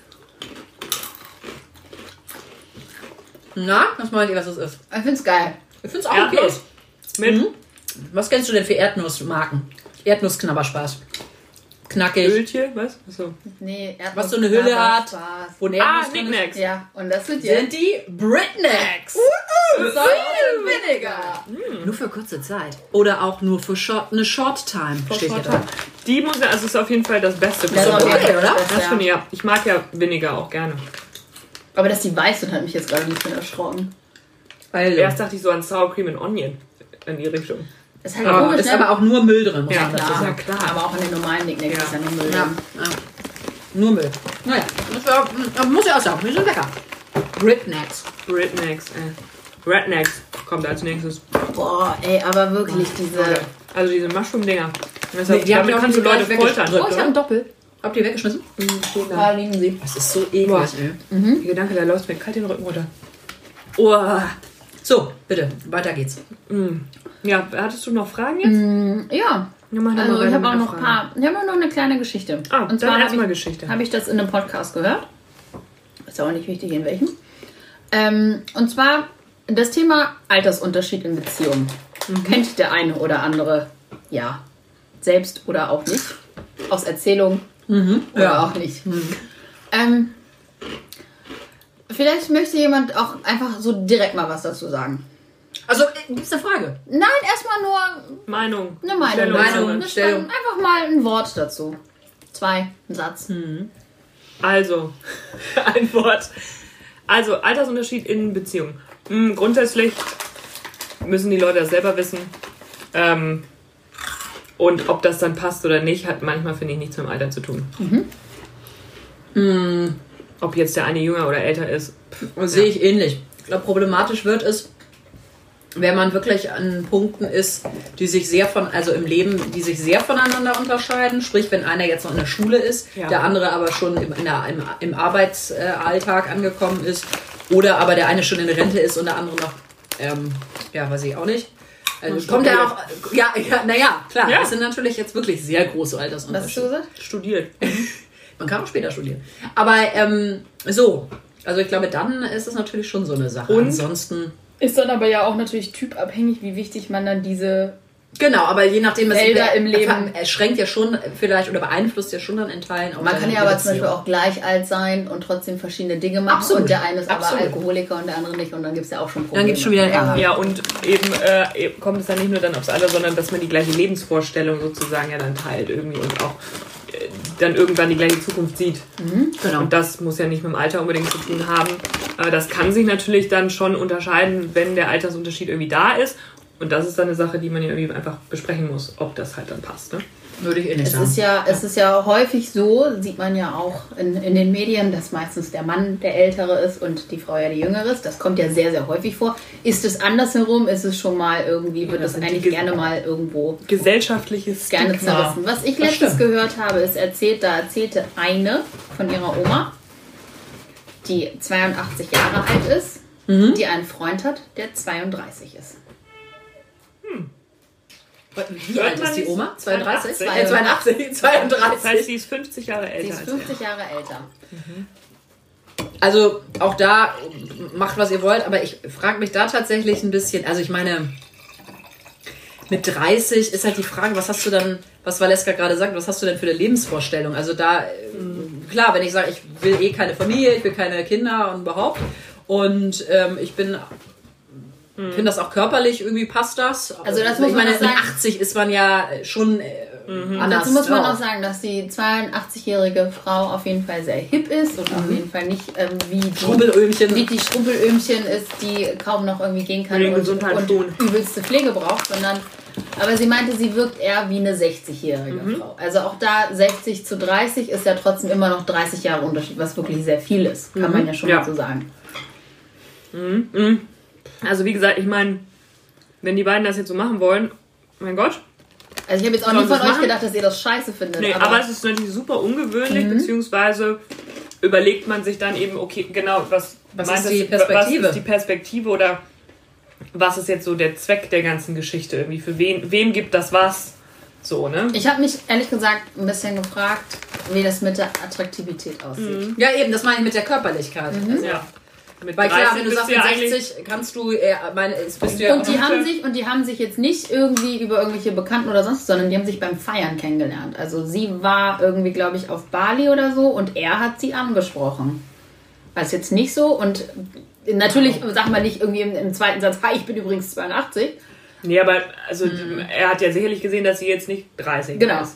Na, was meint ihr, was es ist? Ich find's geil. Ich finde es auch okay. Erdnuss mit Mhm. Was kennst du denn für Erdnussmarken? Erdnussknabberspaß. Knackig. Öltje, was? Achso. Nee, Erdnuss- Was so eine Hülle hat. Wo ein Ah. Knickknacks. Ja, und das sind jetzt Sind die Britnecks. Salt and Vinegar. Nur für kurze Zeit. Oder auch nur für short, eine Short Time. steht hier drin. Die muss ja, also ist auf jeden Fall das Beste. Das ist auf jeden Fall okay, das finde ich ja. Ich mag ja weniger auch gerne. Aber dass die weiß sind, hat mich jetzt gerade nicht mehr erschrocken. Also. Erst dachte ich so an Sour Cream and Onion in die Richtung. Ist halt Aber komisch, ist ne? aber auch nur Müll drin. muss Ja, man klar. sagen. Ja, klar. Aber auch in den normalen Nicknacks Ja. ist ja nicht Müll. Ja, drin. ja. Nur Müll. Naja, das aber muss ja auch sagen, die sind lecker. Britnecks. Rednecks, äh. Rednecks kommt als nächstes. Boah, ey, aber wirklich diese... Also diese Mushroom-Dinger. Das Nee, die haben damit ja auch kannst du die Leute foltern. Oh, ich habe ein Doppel. Habt ihr weggeschmissen? Da liegen sie. Das ist so eklig. Boah. ey. Der Gedanke, der läuft mir kalt den Rücken runter. Oh. So, bitte, weiter geht's. Ja, hattest du noch Fragen jetzt? Ja, Ja, mal also ich habe auch noch ein Fragen. paar... Ich habe auch noch eine kleine Geschichte. Ah, Und zwar habe erstmal ich, Geschichte. habe ich das in einem Podcast gehört. Ist auch nicht wichtig, in welchem. Ähm, und zwar das Thema Altersunterschied in Beziehungen. Mhm. Kennt der eine oder andere, ja, selbst oder auch nicht. Aus Erzählung oder Mhm. Ja. auch nicht. Ähm, vielleicht möchte jemand auch einfach so direkt mal was dazu sagen. Also, äh, gibt's eine Frage? Nein, erstmal nur Meinung. eine Meinung. Stellung dazu. Meinung, Das Stellung. Einfach mal ein Wort dazu. Zwei, ein Satz. Also, ein Wort. Also, Altersunterschied in Beziehungen. Hm, grundsätzlich müssen die Leute das selber wissen. Ähm, und ob das dann passt oder nicht, hat manchmal, finde ich, nichts mit dem Alter zu tun. Hm, Ob jetzt der eine jünger oder älter ist. Das sehe ich ähnlich. Ich glaube, problematisch wird es, wenn man wirklich an Punkten ist, die sich sehr von, also im Leben, die sich sehr voneinander unterscheiden. Sprich, wenn einer jetzt noch in der Schule ist, Ja. der andere aber schon im, in der, im, im Arbeitsalltag angekommen ist. Oder aber der eine schon in Rente ist und der andere noch, ähm, ja, weiß ich auch nicht. Also kommt ja auch, ja, ja, naja, klar, Ja. das sind natürlich jetzt wirklich sehr große Was hast du Altersunterschiede. gesagt? Studiert. Man kann auch später studieren. Aber ähm, so, also ich glaube, dann ist es natürlich schon so eine Sache. Und? Ansonsten, Ist dann aber ja auch natürlich typabhängig, wie wichtig man dann diese. genau, aber je nachdem, es Felder im Leben. Es schränkt ja schon vielleicht oder beeinflusst ja schon dann in Teilen auch Man kann ja aber zum. Beispiel auch gleich alt sein und trotzdem verschiedene Dinge machen. Absolut. Und der eine ist aber Absolut. Alkoholiker und der andere nicht. Und dann gibt es ja auch schon Probleme. Dann gibt es schon wieder einen Ärger. Ja, und eben äh, kommt es dann nicht nur dann aufs Alter, sondern dass man die gleiche Lebensvorstellung sozusagen ja dann teilt irgendwie und auch dann irgendwann die gleiche Zukunft sieht. Genau. Und das muss ja nicht mit dem Alter unbedingt zu tun haben. Aber das kann sich natürlich dann schon unterscheiden, wenn der Altersunterschied irgendwie da ist. Und das ist dann eine Sache, die man ja irgendwie einfach besprechen muss, ob das halt dann passt. Ne? Würde ich eh nicht Es sagen. ist, ja, es ist ja häufig so, sieht man ja auch in, in den Medien, dass meistens der Mann der Ältere ist und die Frau ja die Jüngere ist. Das kommt ja sehr, sehr häufig vor. Ist es andersherum, ist es schon mal irgendwie, wird das das eigentlich Ge- gerne mal irgendwo Gesellschaftliches gerne Stigma. zerrissen. Was ich letztens gehört habe, ist erzählt, da erzählte eine von ihrer Oma, die 82 Jahre alt ist, Mhm. die einen Freund hat, der 32 ist. Wie alt ist die Oma? 32? 82. Äh, 82, 32. Das heißt, sie ist 50 Jahre Sie älter ist als 50 Jahre älter. Also auch da macht, was ihr wollt, aber ich frage mich da tatsächlich ein bisschen, also ich meine, mit 30 ist halt die Frage, was hast du dann, was Valeska gerade sagt, was hast du denn für eine Lebensvorstellung? Also da, äh, klar, wenn ich sage, ich will eh keine Familie, ich will keine Kinder und überhaupt und ähm, ich bin finde das auch körperlich irgendwie passt das. Also das ich muss man meine, sagen. mit 80 ist man ja schon äh, anders. Dazu muss man auch sagen, dass die 82-jährige Frau auf jeden Fall sehr hip ist und auf jeden Fall nicht ähm, wie, die, Schrubbelöhmchen. wie die Schrubbelöhmchen ist, die kaum noch irgendwie gehen kann und, und übelste Pflege braucht, sondern aber sie meinte, sie wirkt eher wie eine 60-jährige Frau. Also auch da 60 zu 30 ist ja trotzdem immer noch 30 Jahre Unterschied, was wirklich sehr viel ist, kann man ja schon Ja. mal so sagen. Also wie gesagt, ich meine, wenn die beiden das jetzt so machen wollen, mein Gott. Also ich habe jetzt auch nie von euch machen? gedacht, dass ihr das scheiße findet. Nee, aber, es ist natürlich super ungewöhnlich, beziehungsweise überlegt man sich dann eben, okay, genau, was, Was meint ist die das- Perspektive? Was ist die Perspektive oder was ist jetzt so der Zweck der ganzen Geschichte irgendwie? Für wen, wem gibt das was? So, ne? Ich habe mich ehrlich gesagt ein bisschen gefragt, wie das mit der Attraktivität aussieht. Ja, eben, das meine ich mit der Körperlichkeit. Also, Ja. Mit Weil klar, 30 wenn du sagst, mit eigentlich- 60 kannst du, äh, meine, es bist du ja Und die haben sich und die haben sich jetzt nicht irgendwie über irgendwelche Bekannten oder sonst, sondern die haben sich beim Feiern kennengelernt. Also sie war irgendwie, glaube ich, auf Bali oder so und er hat sie angesprochen. War es jetzt nicht so und natürlich sag mal nicht irgendwie im, im zweiten Satz, hi, ich bin übrigens 82. Nee, aber also er hat ja sicherlich gesehen, dass sie jetzt nicht 30 Genau. ist.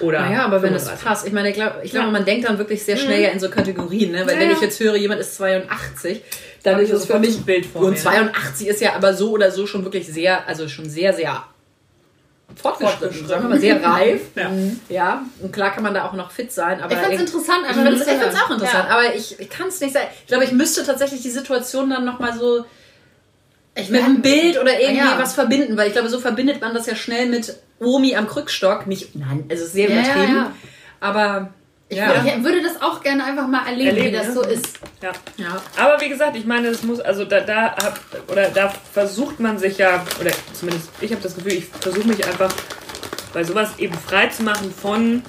Oder Naja, aber wenn es 35. passt. Ich meine, ich glaube, ich glaube, Ja. man denkt dann wirklich sehr schnell ja in so Kategorien, ne? Weil Ja, wenn ich jetzt höre, jemand ist 82, dann ich ist es für mich ein Bild vor Und mir. 82 ist ja aber so oder so schon wirklich sehr, also schon sehr, sehr fortgeschritten, sagen wir mal, sehr reif. Ja. Ja, und klar kann man da auch noch fit sein, aber Ich fand's irgendwie- interessant, Ich einfach finde es auch interessant, Ja. aber ich, ich kann es nicht sagen. Ich glaube, ich müsste tatsächlich die Situation dann nochmal so Ich mit einem Bild oder irgendwie Ja. was verbinden, weil ich glaube, so verbindet man das ja schnell mit Omi am Krückstock. Nicht, nein, es ist sehr Ja, ja, übertrieben, ja. aber Ich, ja. ich würde das auch gerne einfach mal erleben, Erleben, wie das ne? so ist. Ja. ja. Aber wie gesagt, ich meine, es muss, also da, da hab, oder da versucht man sich ja, oder zumindest ich habe das Gefühl, ich versuche mich einfach bei sowas eben frei zu machen von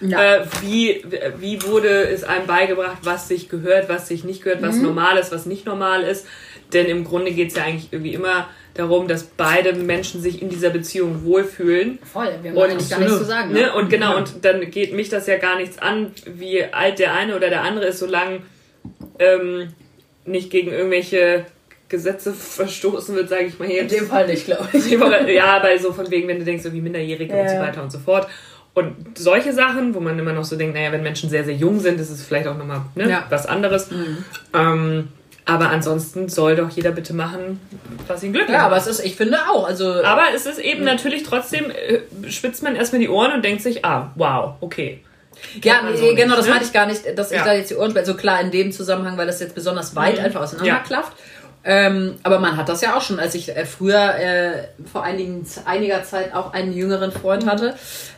Ja. äh, wie, wie wurde es einem beigebracht, was sich gehört, was sich nicht gehört, was normal ist, was nicht normal ist. Denn im Grunde geht es ja eigentlich irgendwie immer darum, dass beide Menschen sich in dieser Beziehung wohlfühlen. Voll, wir Und haben eigentlich gar nichts zu sagen. Ne? Ne? Und genau, und dann geht mich das ja gar nichts an, wie alt der eine oder der andere ist, solange ähm, nicht gegen irgendwelche Gesetze verstoßen wird, sage ich mal hier. In dem Fall nicht, glaube ich. ja, bei so von wegen, wenn du denkst, so wie Minderjährige und so Ja. weiter und so fort. Und solche Sachen, wo man immer noch so denkt, naja, wenn Menschen sehr, sehr jung sind, ist es vielleicht auch nochmal ne, Ja. was anderes. Ähm, aber ansonsten soll doch jeder bitte machen, was ihn glücklich ja, macht. aber es ist, ich finde auch, also Aber es ist eben natürlich trotzdem, äh, spitzt man erstmal die Ohren und denkt sich, ah, wow, okay. Ja, so nee, nicht, genau, das ne? meinte ich gar nicht, dass ich Ja. da jetzt die Ohren spiele. So klar in dem Zusammenhang, weil das jetzt besonders weit Mhm. einfach auseinanderklafft. Ähm, aber man hat das ja auch schon, als ich äh, früher äh, vor einigen, einiger Zeit auch einen jüngeren Freund Mhm. hatte.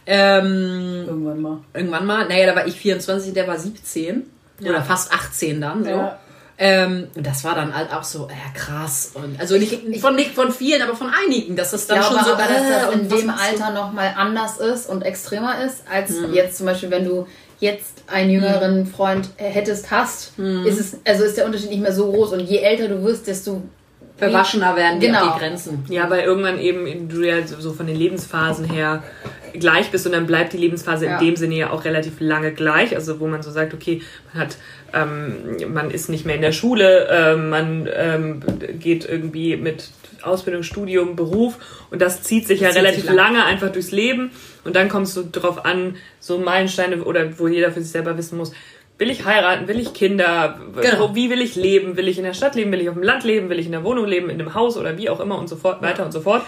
Ähm, Irgendwann mal. irgendwann mal, naja, da war ich 24, der war 17 oder fast 18 dann so. Ja. Ähm, und das war dann halt auch so, ja krass. Und also nicht von, nicht von vielen, aber von einigen, dass das dann Ich glaube schon so aber, dass das äh, in dem? Alter nochmal anders ist und extremer ist, als Mhm. jetzt zum Beispiel, wenn du jetzt einen jüngeren Freund hättest, hast, Mhm. ist es, also ist der Unterschied nicht mehr so groß und je älter du wirst, desto verwaschener werden die, Genau. die Grenzen. Ja, weil irgendwann eben du ja so von den Lebensphasen her gleich bist und dann bleibt die Lebensphase Ja. in dem Sinne ja auch relativ lange gleich. Also wo man so sagt, okay, man hat, ähm, man ist nicht mehr in der Schule, ähm, man ähm, geht irgendwie mit Ausbildung, Studium, Beruf und das zieht sich ja zieht sich relativ lang. lange einfach durchs Leben und dann kommst du drauf an, so Meilensteine oder wo jeder für sich selber wissen muss, will ich heiraten, will ich Kinder, Genau. wie will ich leben, will ich in der Stadt leben, will ich auf dem Land leben, will ich in der Wohnung leben, in einem Haus oder wie auch immer und so fort, weiter und so fort.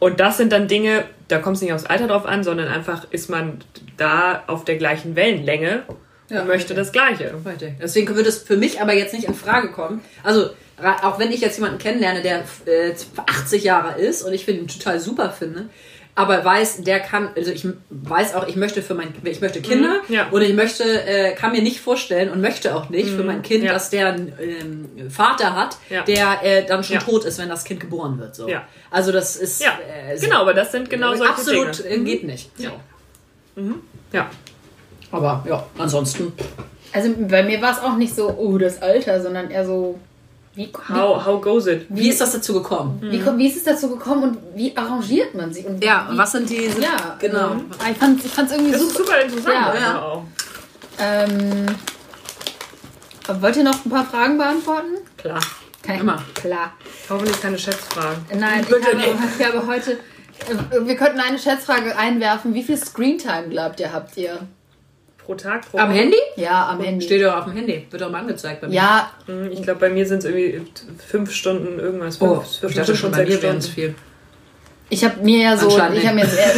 Und das sind dann Dinge, da kommt es nicht aufs Alter drauf an, sondern einfach ist man da auf der gleichen Wellenlänge Ja, und möchte richtig. das Gleiche. Richtig. Deswegen würde es für mich aber jetzt nicht in Frage kommen. Also, auch wenn ich jetzt jemanden kennenlerne, der äh, 80 Jahre ist und ich finde ihn total super finde, aber weiß, der kann, also ich weiß auch, ich möchte für mein, ich möchte Kinder Mhm, ja. und ich möchte, äh, kann mir nicht vorstellen und möchte auch nicht für mein Kind, ja. dass der einen ähm, Vater hat, Ja. der äh, dann schon Ja. tot ist, wenn das Kind geboren wird. So. Ja. Also das ist Ja, äh, so- genau, aber das sind genau solche absolut Dinge. äh, geht nicht. Ja. Ja. Aber ja, ansonsten. Also bei mir war es auch nicht so, oh, das Alter, sondern eher so, wie, How, how goes it? Wie ist das dazu gekommen? wie, wie, kommt- wie ist es dazu gekommen und wie arrangiert man sich? Und Ja, wie, was sind die? Ja, genau. ähm, ich fand es irgendwie Das ist super. super interessant. Ja. einfach Ja. Auch. Ähm, wollt ihr noch ein paar Fragen beantworten? Klar. Kein, Immer. Klar. Hoffentlich keine Schätzfragen. Nein, ich habe, ich habe heute. Wir könnten eine Schätzfrage einwerfen. Wie viel Screentime glaubt ihr, habt ihr? Pro Tag, pro Am? Handy? Ja, am Handy. Steht doch auf dem Handy. Wird doch mal angezeigt bei mir. Ja, Hm, Ich glaube, bei mir sind es irgendwie fünf Stunden irgendwas. Fünf, Oh, ich dachte schon, bei mir wären es viel. ich habe mir ja so. Ich habe mir jetzt eher.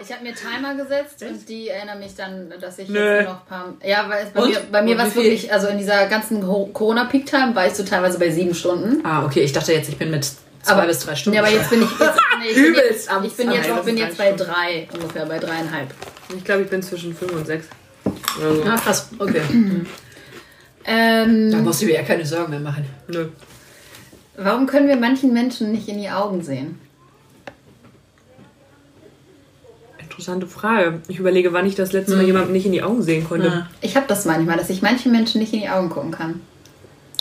Ich habe mir Timer gesetzt und die erinnern mich dann, dass ich Nö. jetzt noch ein paar. Ja, weil es bei Und? mir, bei mir war es wirklich, also in dieser ganzen Corona-Peak-Time war ich so teilweise bei sieben Stunden. Ah, okay. Ich dachte jetzt, ich bin mit zwei Aber- bis drei Stunden. Ja, aber jetzt bin ich. Jetzt, nee, ich bin Übelst jetzt, am- ich bin jetzt, ich bin jetzt bei drei, ungefähr bei dreieinhalb. Ich glaube, ich bin zwischen fünf und sechs. Oder so. Ah, krass. Okay. Da Ähm, musst du mir ja keine Sorgen mehr machen. Nö. warum können wir manchen Menschen nicht in die Augen sehen? Interessante Frage. Ich überlege, wann ich das letzte Mal jemandem nicht in die Augen sehen konnte. Ja. Ich habe das manchmal, dass ich manchen Menschen nicht in die Augen gucken kann.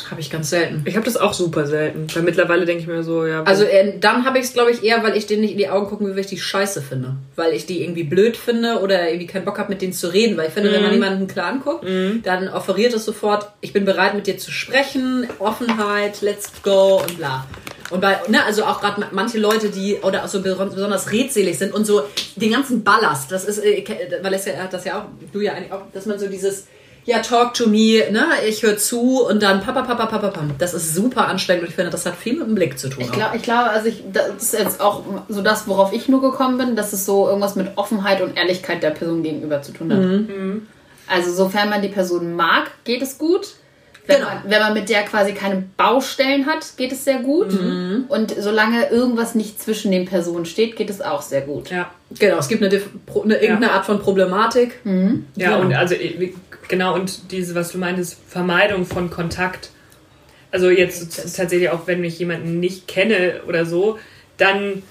Habe ich ganz selten. Ich habe das auch super selten. Weil mittlerweile denke ich mir so, ja. Also äh, dann habe ich es, glaube ich, eher, weil ich denen nicht in die Augen gucken will, weil ich die scheiße finde. Weil ich die irgendwie blöd finde oder irgendwie keinen Bock habe, mit denen zu reden. Weil ich finde, wenn man jemanden klar anguckt, dann offeriert es sofort, ich bin bereit, mit dir zu sprechen, Offenheit, let's go und bla. Und bei, ne, also auch gerade manche Leute, die oder auch so besonders redselig sind und so den ganzen Ballast, das ist, äh, weil es ja das ja auch, du ja eigentlich auch, dass man so dieses, ja, talk to me, ne, ich höre zu und dann papa, papa, papa, papa. Das ist super anstrengend und ich finde, das hat viel mit dem Blick zu tun. Ich glaube, ich glaube, also ich, das ist jetzt auch so das, worauf ich nur gekommen bin, dass es so irgendwas mit Offenheit und Ehrlichkeit der Person gegenüber zu tun hat. Mhm. Also sofern man die Person mag, geht es gut. Wenn, Genau. man, wenn man mit der quasi keine Baustellen hat, geht es sehr gut. Mhm. Und solange irgendwas nicht zwischen den Personen steht, geht es auch sehr gut. ja. Genau, es gibt eine, eine irgendeine Art von Problematik. Ja, Ja. und also äh, genau, und diese, was du meintest, Vermeidung von Kontakt. Also jetzt tatsächlich auch, wenn ich jemanden nicht kenne oder so, dann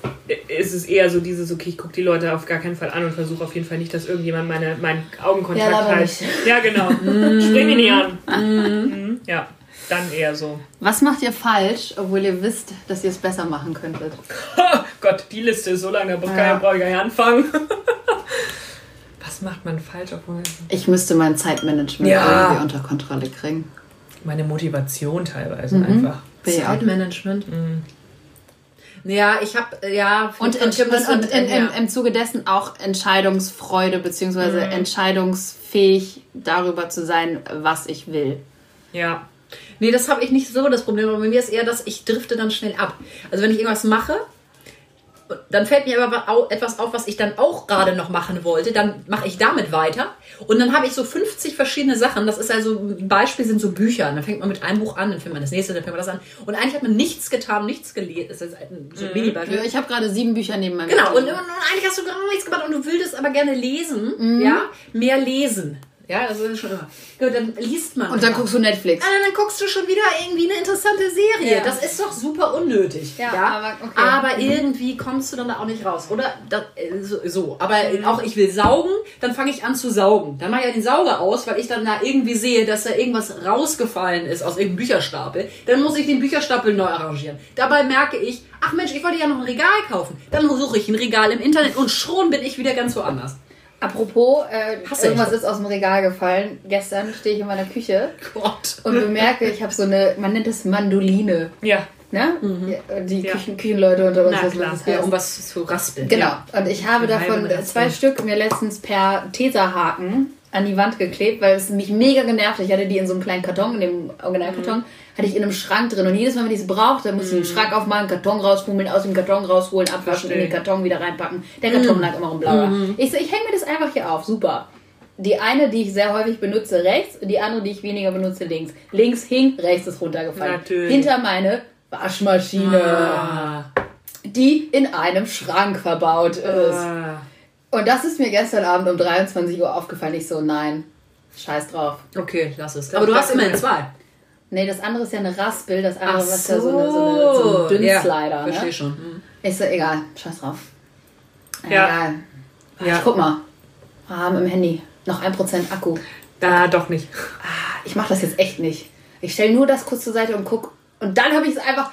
ist es eher so dieses, okay, ich gucke die Leute auf gar keinen Fall an und versuche auf jeden Fall nicht, dass irgendjemand meine, meinen Augenkontakt Ja, hat. nicht. Ja, genau. Spring ihn nicht an. Mhm. Ja, dann eher so. Was macht ihr falsch, obwohl ihr wisst, dass ihr es besser machen könntet? Gott, die Liste ist so lang, da brauche Ja. ich gar nicht anfangen. Was macht man falsch? Obwohl Ich müsste mein Zeitmanagement Ja. irgendwie unter Kontrolle kriegen. meine Motivation teilweise einfach. Ich auch. Zeitmanagement. Ja, ich habe, ja. Und, das und, und in, ja. im, im Zuge dessen auch Entscheidungsfreude beziehungsweise Mhm. entscheidungsfähig darüber zu sein, was ich will. Ja. Nee, das habe ich nicht so das Problem. Aber bei mir ist eher, dass ich drifte dann schnell ab. Also wenn ich irgendwas mache, dann fällt mir aber etwas auf, was ich dann auch gerade noch machen wollte. Dann mache ich damit weiter. Und dann habe ich so 50 verschiedene Sachen. Das ist also, ein Beispiel sind so Bücher. Dann fängt man mit einem Buch an, dann fängt man das nächste, dann fängt man das an. Und eigentlich hat man nichts getan, nichts gelesen. Das ist ein so ein Mini-Beispiel. Ich habe gerade sieben Bücher neben meinem Genau, und, und, eigentlich hast du gar nichts gemacht und du willst aber gerne lesen. Ja, mehr lesen. Ja, das ist schon immer. Gut, dann liest man. Und dann immer. guckst du Netflix. Ah, dann guckst du schon wieder irgendwie eine interessante Serie. Ja. Das ist doch super unnötig. Ja, aber okay. Aber Mhm. irgendwie kommst du dann da auch nicht raus. Oder das, äh, so, so. Aber Mhm. auch ich will saugen, dann fange ich an zu saugen. Dann mache ich ja den Sauger aus, weil ich dann da irgendwie sehe, dass da irgendwas rausgefallen ist aus irgendeinem Bücherstapel. Dann muss ich den Bücherstapel neu arrangieren. Dabei merke ich, ach Mensch, ich wollte ja noch ein Regal kaufen. Dann suche ich ein Regal im Internet und schon bin ich wieder ganz woanders. Apropos, äh, Hasse irgendwas ist aus dem Regal gefallen. Gestern stehe ich in meiner Küche Gott. und bemerke, ich habe so eine, man nennt es Mandoline. Ja. Ne? Ja, Die Ja. Küchen, Küchenleute unter uns Na wissen, was das Ja, um was zu raspeln. Genau. Und ich habe davon zwei Stück mir letztens per Teserhaken an die Wand geklebt, weil es mich mega genervt hat. Ich hatte die in so einem kleinen Karton, in dem Originalkarton, Mhm. hatte ich in einem Schrank drin. Und jedes Mal, wenn ich sie brauchte, musste ich den Schrank aufmachen, Karton rausfummeln, aus dem Karton rausholen, abwaschen, in den. Karton wieder reinpacken. Der Mhm. Karton lag immer im Blauer. Ich so, ich hänge mir das einfach hier auf. Super. Die eine, die ich sehr häufig benutze, rechts, die andere, die ich weniger benutze, links. Links hing, rechts ist runtergefallen. Natürlich. Hinter meine Waschmaschine, Ah. die in einem Schrank verbaut ist. Ah. Und das ist mir gestern Abend um 23 Uhr aufgefallen. Ich so, nein, scheiß drauf. Okay, lass es. Aber du hast immerhin zwei. Nee, das andere ist ja eine Raspel, das andere Ach was ja so, eine, so, eine, so ein Dünnslider. Ja, verstehe ne? schon. Hm. Ich so, egal, scheiß drauf. Ja. Egal. Ja. Guck mal, wir haben im Handy noch 1% Akku. Da doch nicht. Ich mache das jetzt echt nicht. Ich stelle nur das kurz zur Seite und guck. Und dann habe ich es einfach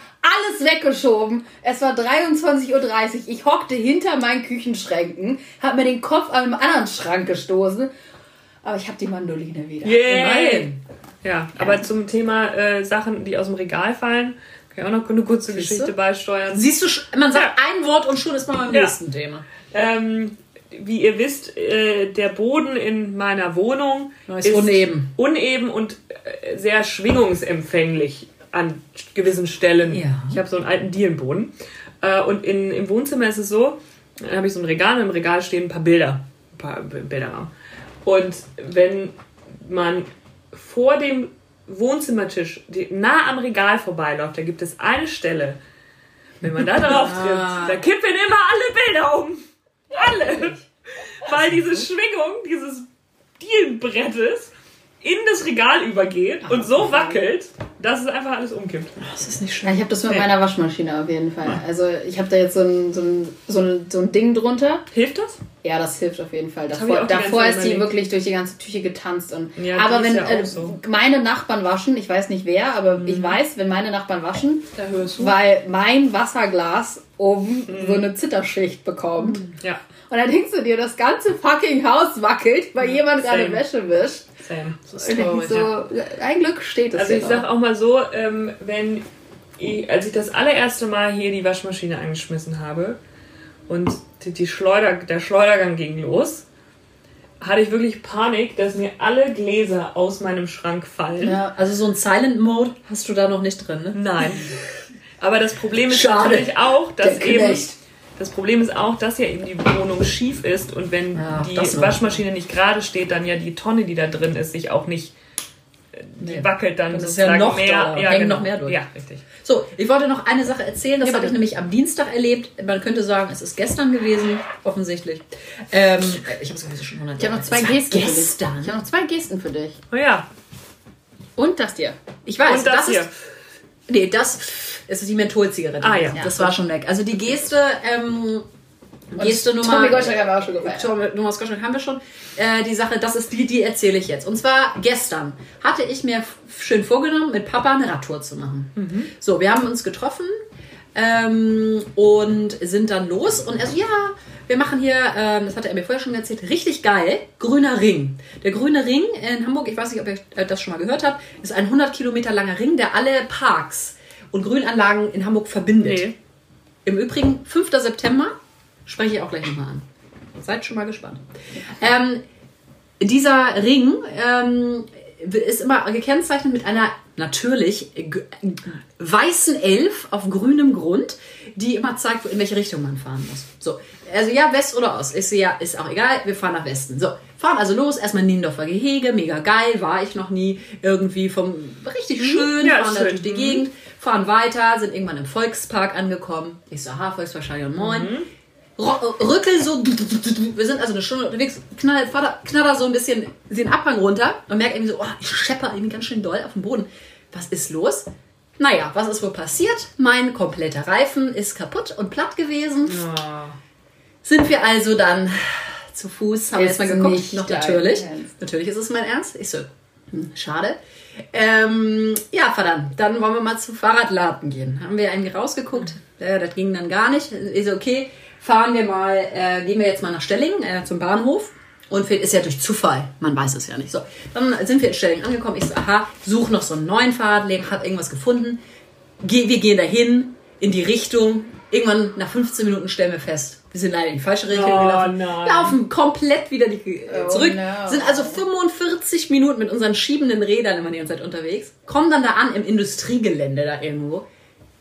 alles weggeschoben. Es war 23.30 Uhr. Ich hockte hinter meinen Küchenschränken, habe mir den Kopf an einem anderen Schrank gestoßen. Aber ich habe die Mandoline wieder. Immerhin. Ja, aber zum Thema äh, Sachen, die aus dem Regal fallen, kann ich auch noch eine kurze Siehst Geschichte du? beisteuern. Siehst du, man sagt Ja. ein Wort und schon ist man beim Ja. nächsten Thema. Ähm, wie ihr wisst, äh, der Boden in meiner Wohnung Ist uneben. uneben und äh, sehr schwingungsempfänglich an gewissen Stellen. Ja. Ich habe so einen alten Dielenboden. Äh, und in, im Wohnzimmer ist es so, dann habe ich so ein Regal und im Regal stehen ein paar Bilder. Ein paar Bilderrahmen. Und wenn man vor dem Wohnzimmertisch die, nah am Regal vorbeiläuft, da gibt es eine Stelle, wenn man da drauf tritt, Ah. da kippen immer alle Bilder um. Alle. Weil diese Schwingung dieses Dielenbrettes in das Regal übergeht und so wackelt, dass es einfach alles umkippt. Das ist nicht Ja, ich habe das mit Nee. meiner Waschmaschine auf jeden Fall. Also ich habe da jetzt so ein, so, ein, so, ein, so ein Ding drunter. Hilft das? Ja, das hilft auf jeden Fall. Davor, davor ist die wirklich durch die ganze Küche getanzt. Und, Ja, aber wenn ja äh, so. meine Nachbarn waschen, ich weiß nicht wer, aber Mhm. ich weiß, wenn meine Nachbarn waschen, Da hörst du. weil mein Wasserglas oben Mhm. so eine Zitterschicht bekommt. Ja. Und dann denkst du dir, das ganze fucking Haus wackelt, weil jemand gerade same. Wäsche wischt. Same. Das ist traurig, so, ja. ein Glück steht es Also ich sag auch mal so, ähm, wenn ich, als ich das allererste Mal hier die Waschmaschine angeschmissen habe und die, die Schleuder, der Schleudergang ging los, hatte ich wirklich Panik, dass mir alle Gläser aus meinem Schrank fallen. Ja. Also so ein Silent Mode hast du da noch nicht drin, ne? Nein. Aber das Problem ist Schade. natürlich auch, dass eben. Das Problem ist auch, dass ja eben die Wohnung schief ist und wenn Ja, die das. Waschmaschine nicht gerade steht, dann ja die Tonne, die da drin ist, sich auch nicht äh, die Nee. wackelt dann Das ist ja sozusagen noch mehr. Ja, hängt genau. noch mehr durch. Ja, richtig. So, ich wollte noch eine Sache erzählen. Das Ja, habe ich nämlich am Dienstag erlebt. Man könnte sagen, es ist gestern gewesen, offensichtlich. Ähm, ich habe es sowieso schon 100 Ich habe noch zwei Gesten für dich. Gestern. Ich habe noch zwei Gesten für dich. Oh ja. Und das dir. Ich weiß, Und das, hier. ist. Nee, das ist die Mentholzigarette. Ah, ja. Das war schon weg. Also die Geste, ähm, Geste Nummer. Tommy Gottschalk haben wir auch schon gefeiert. Tommy Gottschalk haben wir schon. Äh, die Sache, das ist die, die erzähle ich jetzt. Und zwar gestern hatte ich mir schön vorgenommen, mit Papa eine Radtour zu machen. So, wir haben uns getroffen ähm, und sind dann los. Und er so, ja, wir machen hier, ähm, das hatte er mir vorher schon erzählt, richtig geil, grüner Ring. Der grüne Ring in Hamburg, ich weiß nicht, ob ihr äh, das schon mal gehört habt, ist ein 100 Kilometer langer Ring, der alle Parks und Grünanlagen in Hamburg verbindet. Nee. Im Übrigen, 5. September, spreche ich auch gleich nochmal an. Seid schon mal gespannt. Ähm, dieser Ring ähm, ist immer gekennzeichnet mit einer natürlich weißen Elf auf grünem Grund, die immer zeigt, in welche Richtung man fahren muss. So, also ja, West oder Ost. Ich sehe ja, ist auch egal, wir fahren nach Westen. So, fahren also los, erstmal Niendorfer Gehege, mega geil, war ich noch nie. Irgendwie vom richtig schön, Ja, fahren da schön. durch die Gegend, fahren weiter, sind irgendwann im Volkspark angekommen. Ich so, aha, Volkspark Stadion, moin. ro- rückel so, wir sind also eine Stunde unterwegs, knall, Vater, knatter so ein bisschen den Abhang runter und merke irgendwie so, oh, ich schepper irgendwie ganz schön doll auf dem Boden. Was ist los? Naja, was ist wohl passiert? Mein kompletter Reifen ist kaputt und platt gewesen. Sind wir also dann zu Fuß, haben Ist erstmal geguckt. nicht Noch natürlich. Ernst. Natürlich ist es mein Ernst. Ich so, hm, schade. Ähm, ja, verdammt. Dann wollen wir mal zum Fahrradladen gehen. Haben wir irgendwie rausgeguckt. Äh, das ging dann gar nicht. Ich so, okay, fahren wir mal, äh, gehen wir jetzt mal nach Stellingen, äh, zum Bahnhof. Und ist ja durch Zufall. Man weiß es ja nicht. So, dann sind wir in Stellingen angekommen. Ich so, aha, such noch so einen neuen Fahrradläden, hat irgendwas gefunden. Geh, wir gehen dahin, in die Richtung. Irgendwann nach 15 Minuten stellen wir fest, wir sind leider in die falsche Richtung Oh, gelaufen. nein. Laufen komplett wieder die, äh, Oh, zurück. no. Sind also 45 Minuten mit unseren schiebenden Rädern immer die ganze Zeit unterwegs. Kommen dann da an im Industriegelände da irgendwo.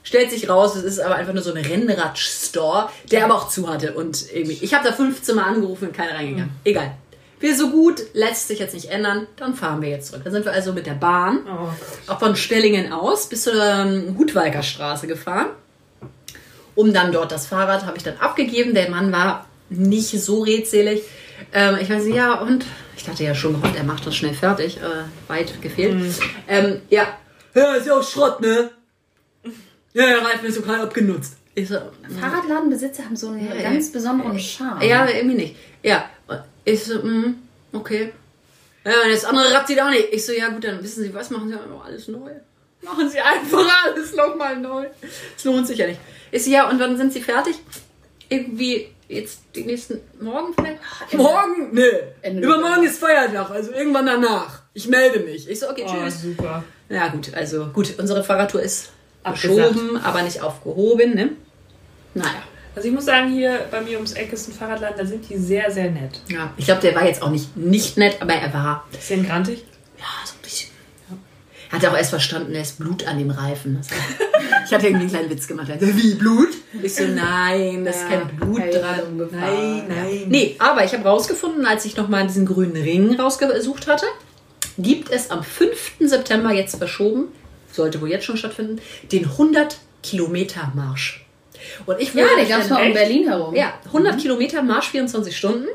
Stellt sich raus, es ist aber einfach nur so ein Rennrad-Store, der aber auch zu hatte. Und irgendwie, ich habe da 15 Mal angerufen und keiner reingegangen. Egal. Wir so gut, lässt sich jetzt nicht ändern, dann fahren wir jetzt zurück. Dann sind wir also mit der Bahn Oh auch von Stellingen aus bis zur ähm, Hutwalker Straße gefahren. Um dann dort das Fahrrad habe ich dann abgegeben. Der Mann war nicht so redselig. Ähm, ich weiß nicht, ja, und ich dachte ja schon, Gott, er macht das schnell fertig. Äh, weit gefehlt. Ähm, ja. Ja, ist ja auch Schrott, ne? Ja, der Reifen ist so klein abgenutzt. So, Fahrradladenbesitzer haben so einen Ja, ganz ja. besonderen Charme. ja, irgendwie nicht. Ja, ich so, mm, okay. Ja, und das andere Rad sieht auch nicht. Ich so, ja gut, dann wissen Sie was, machen Sie einfach alles neu. Machen Sie einfach alles nochmal neu. Das lohnt sich ja nicht. Ich so, ja, und wann sind Sie fertig? Irgendwie jetzt die nächsten Morgen vielleicht? Morgen? Nee. Ende Übermorgen ist Feiertag, also irgendwann danach. Ich melde mich. Ich so, okay, Oh, tschüss. super. Ja gut, also gut, unsere Fahrradtour ist Abgesagt. geschoben, aber nicht aufgehoben, ne? Naja. Also ich muss sagen, hier bei mir ums Eck ist ein Fahrradladen, da sind die sehr, sehr nett. Ja, ich glaube, der war jetzt auch nicht, nicht nett, aber er war Bisschen grantig. Ja, so ein bisschen. Er hat auch erst verstanden, er ist Blut an dem Reifen. Das ich hatte irgendwie einen kleinen Witz gemacht. Er so, Wie, Blut? Ich so, nein, da ist Ja, kein Blut dran. Nein, nein. Nee, aber ich habe rausgefunden, als ich nochmal diesen grünen Ring rausgesucht hatte, gibt es am 5. September jetzt verschoben, sollte wohl jetzt schon stattfinden, den 100 Kilometer Marsch. Und ich Ja, euch gab es mal um? Berlin herum. ja, 100 Kilometer Marsch 24 Stunden.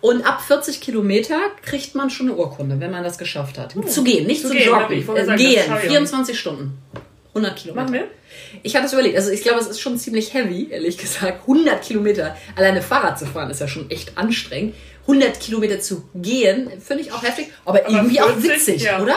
Und ab 40 Kilometer kriegt man schon eine Urkunde, wenn man das geschafft hat. Zu gehen, nicht Zu zu, gehen, joggen. Äh, gehen, schaffe ich auch 24 Stunden. 100 Kilometer. Machen wir? Ich hatte es überlegt. Also ich glaube, es ist schon ziemlich heavy, ehrlich gesagt. 100 Kilometer alleine Fahrrad zu fahren ist ja schon echt anstrengend. 100 Kilometer zu gehen, finde ich auch heftig, aber, irgendwie auch 40, witzig, ja. oder?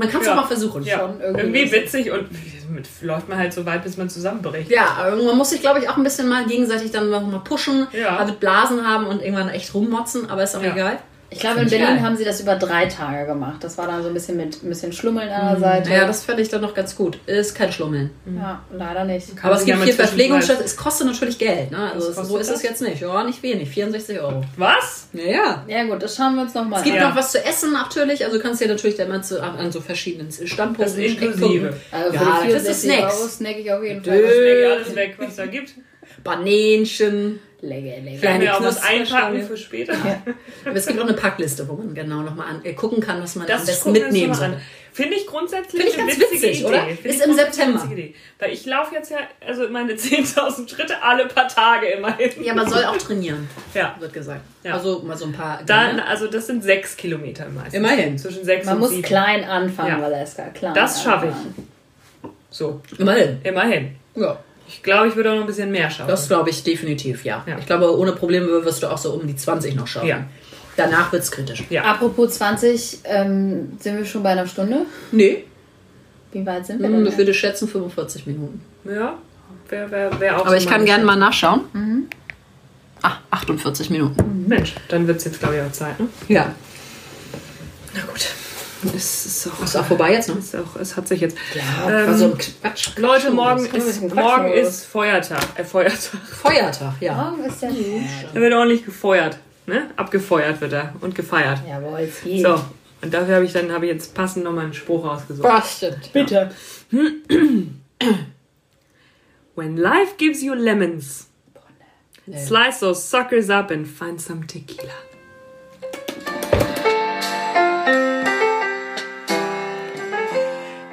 Man kann es Ja. auch mal versuchen. Ja, Schon irgendwie irgendwie, witzig und mit, läuft man halt so weit, bis man zusammenbricht. Ja, man muss sich, glaube ich, auch ein bisschen mal gegenseitig dann noch mal pushen, Ja. mit Blasen haben und irgendwann echt rummotzen, aber ist auch Ja. egal. Ich glaube, in Berlin geil. haben sie das über drei Tage gemacht. Das war dann so ein bisschen mit ein bisschen Schlummeln an der Seite. Ja, das fände ich dann noch ganz gut. Ist kein Schlummeln. Ja, leider nicht. Aber es sich gibt Verpflegungsstadt. Zwischenpreis- Es kostet natürlich Geld. Ne? Also es- so ist es das? jetzt nicht. Ja, nicht wenig. 64 Euro. Was? Ja, ja. Ja gut, das schauen wir uns nochmal Es gibt Ja. noch was zu essen natürlich. Also du kannst dir natürlich dann mal zu, an so verschiedenen Standpunkten, Das ist inklusive. Also Ja, für da die kriegst du 64 Euro Snacks. snack ich auf jeden Dö. Fall. Das schmeckt alles weg, was da gibt. Banänchen. Lecker, lecker. Kleine was Knusperstange. einpacken für später. Aber es gibt auch eine Packliste, wo man genau nochmal äh, gucken kann, was man am Das besten wir uns mitnehmen soll. Finde ich grundsätzlich Finde ich eine ganz witzige witzig, Idee. oder? Finde Ist im September. Weil ich laufe jetzt ja, also meine 10.000 Schritte alle paar Tage immerhin. Ja, man soll auch trainieren, Ja. wird gesagt. Ja. Also mal so ein paar. Dann, also das sind sechs Kilometer meistens. Immerhin. Zwischen sechs Man und muss sieben. klein anfangen, Ja. Valeska. Klein Das schaffe ich. So, Immerhin. immerhin. Ja. Ich glaube, ich würde auch noch ein bisschen mehr schaffen. Das glaube ich definitiv, ja. Ja. Ich glaube, ohne Probleme wirst du auch so um die 20 noch schaffen. Ja. Danach wird es kritisch. ja. Apropos 20, ähm, sind wir schon bei einer Stunde? Nee, Wie weit sind wir hm, denn? ich würde schätzen 45 Minuten. Ja, wäre wär, wär auch Aber so ich kann gerne mal nachschauen. Ah, 48 Minuten. Mensch, dann wird es jetzt, glaube ich, auch Zeit, ne? Ja. Na gut. Es ist auch, Ist auch vorbei jetzt, ne? Es, ist auch, es hat sich jetzt. Ja, Ähm, war so ein Quatsch. Leute, morgen ist, morgen ist Feiertag. Äh, Feiertag. Feiertag, ja. Morgen ist der Da wird ordentlich gefeuert. Ne? Abgefeuert wird er und gefeiert. Jawohl, Ziel. So, und dafür habe ich dann habe ich jetzt passend nochmal einen Spruch ausgesucht. Bastet. Bitte. When life gives you lemons, slice those suckers up and find some tequila.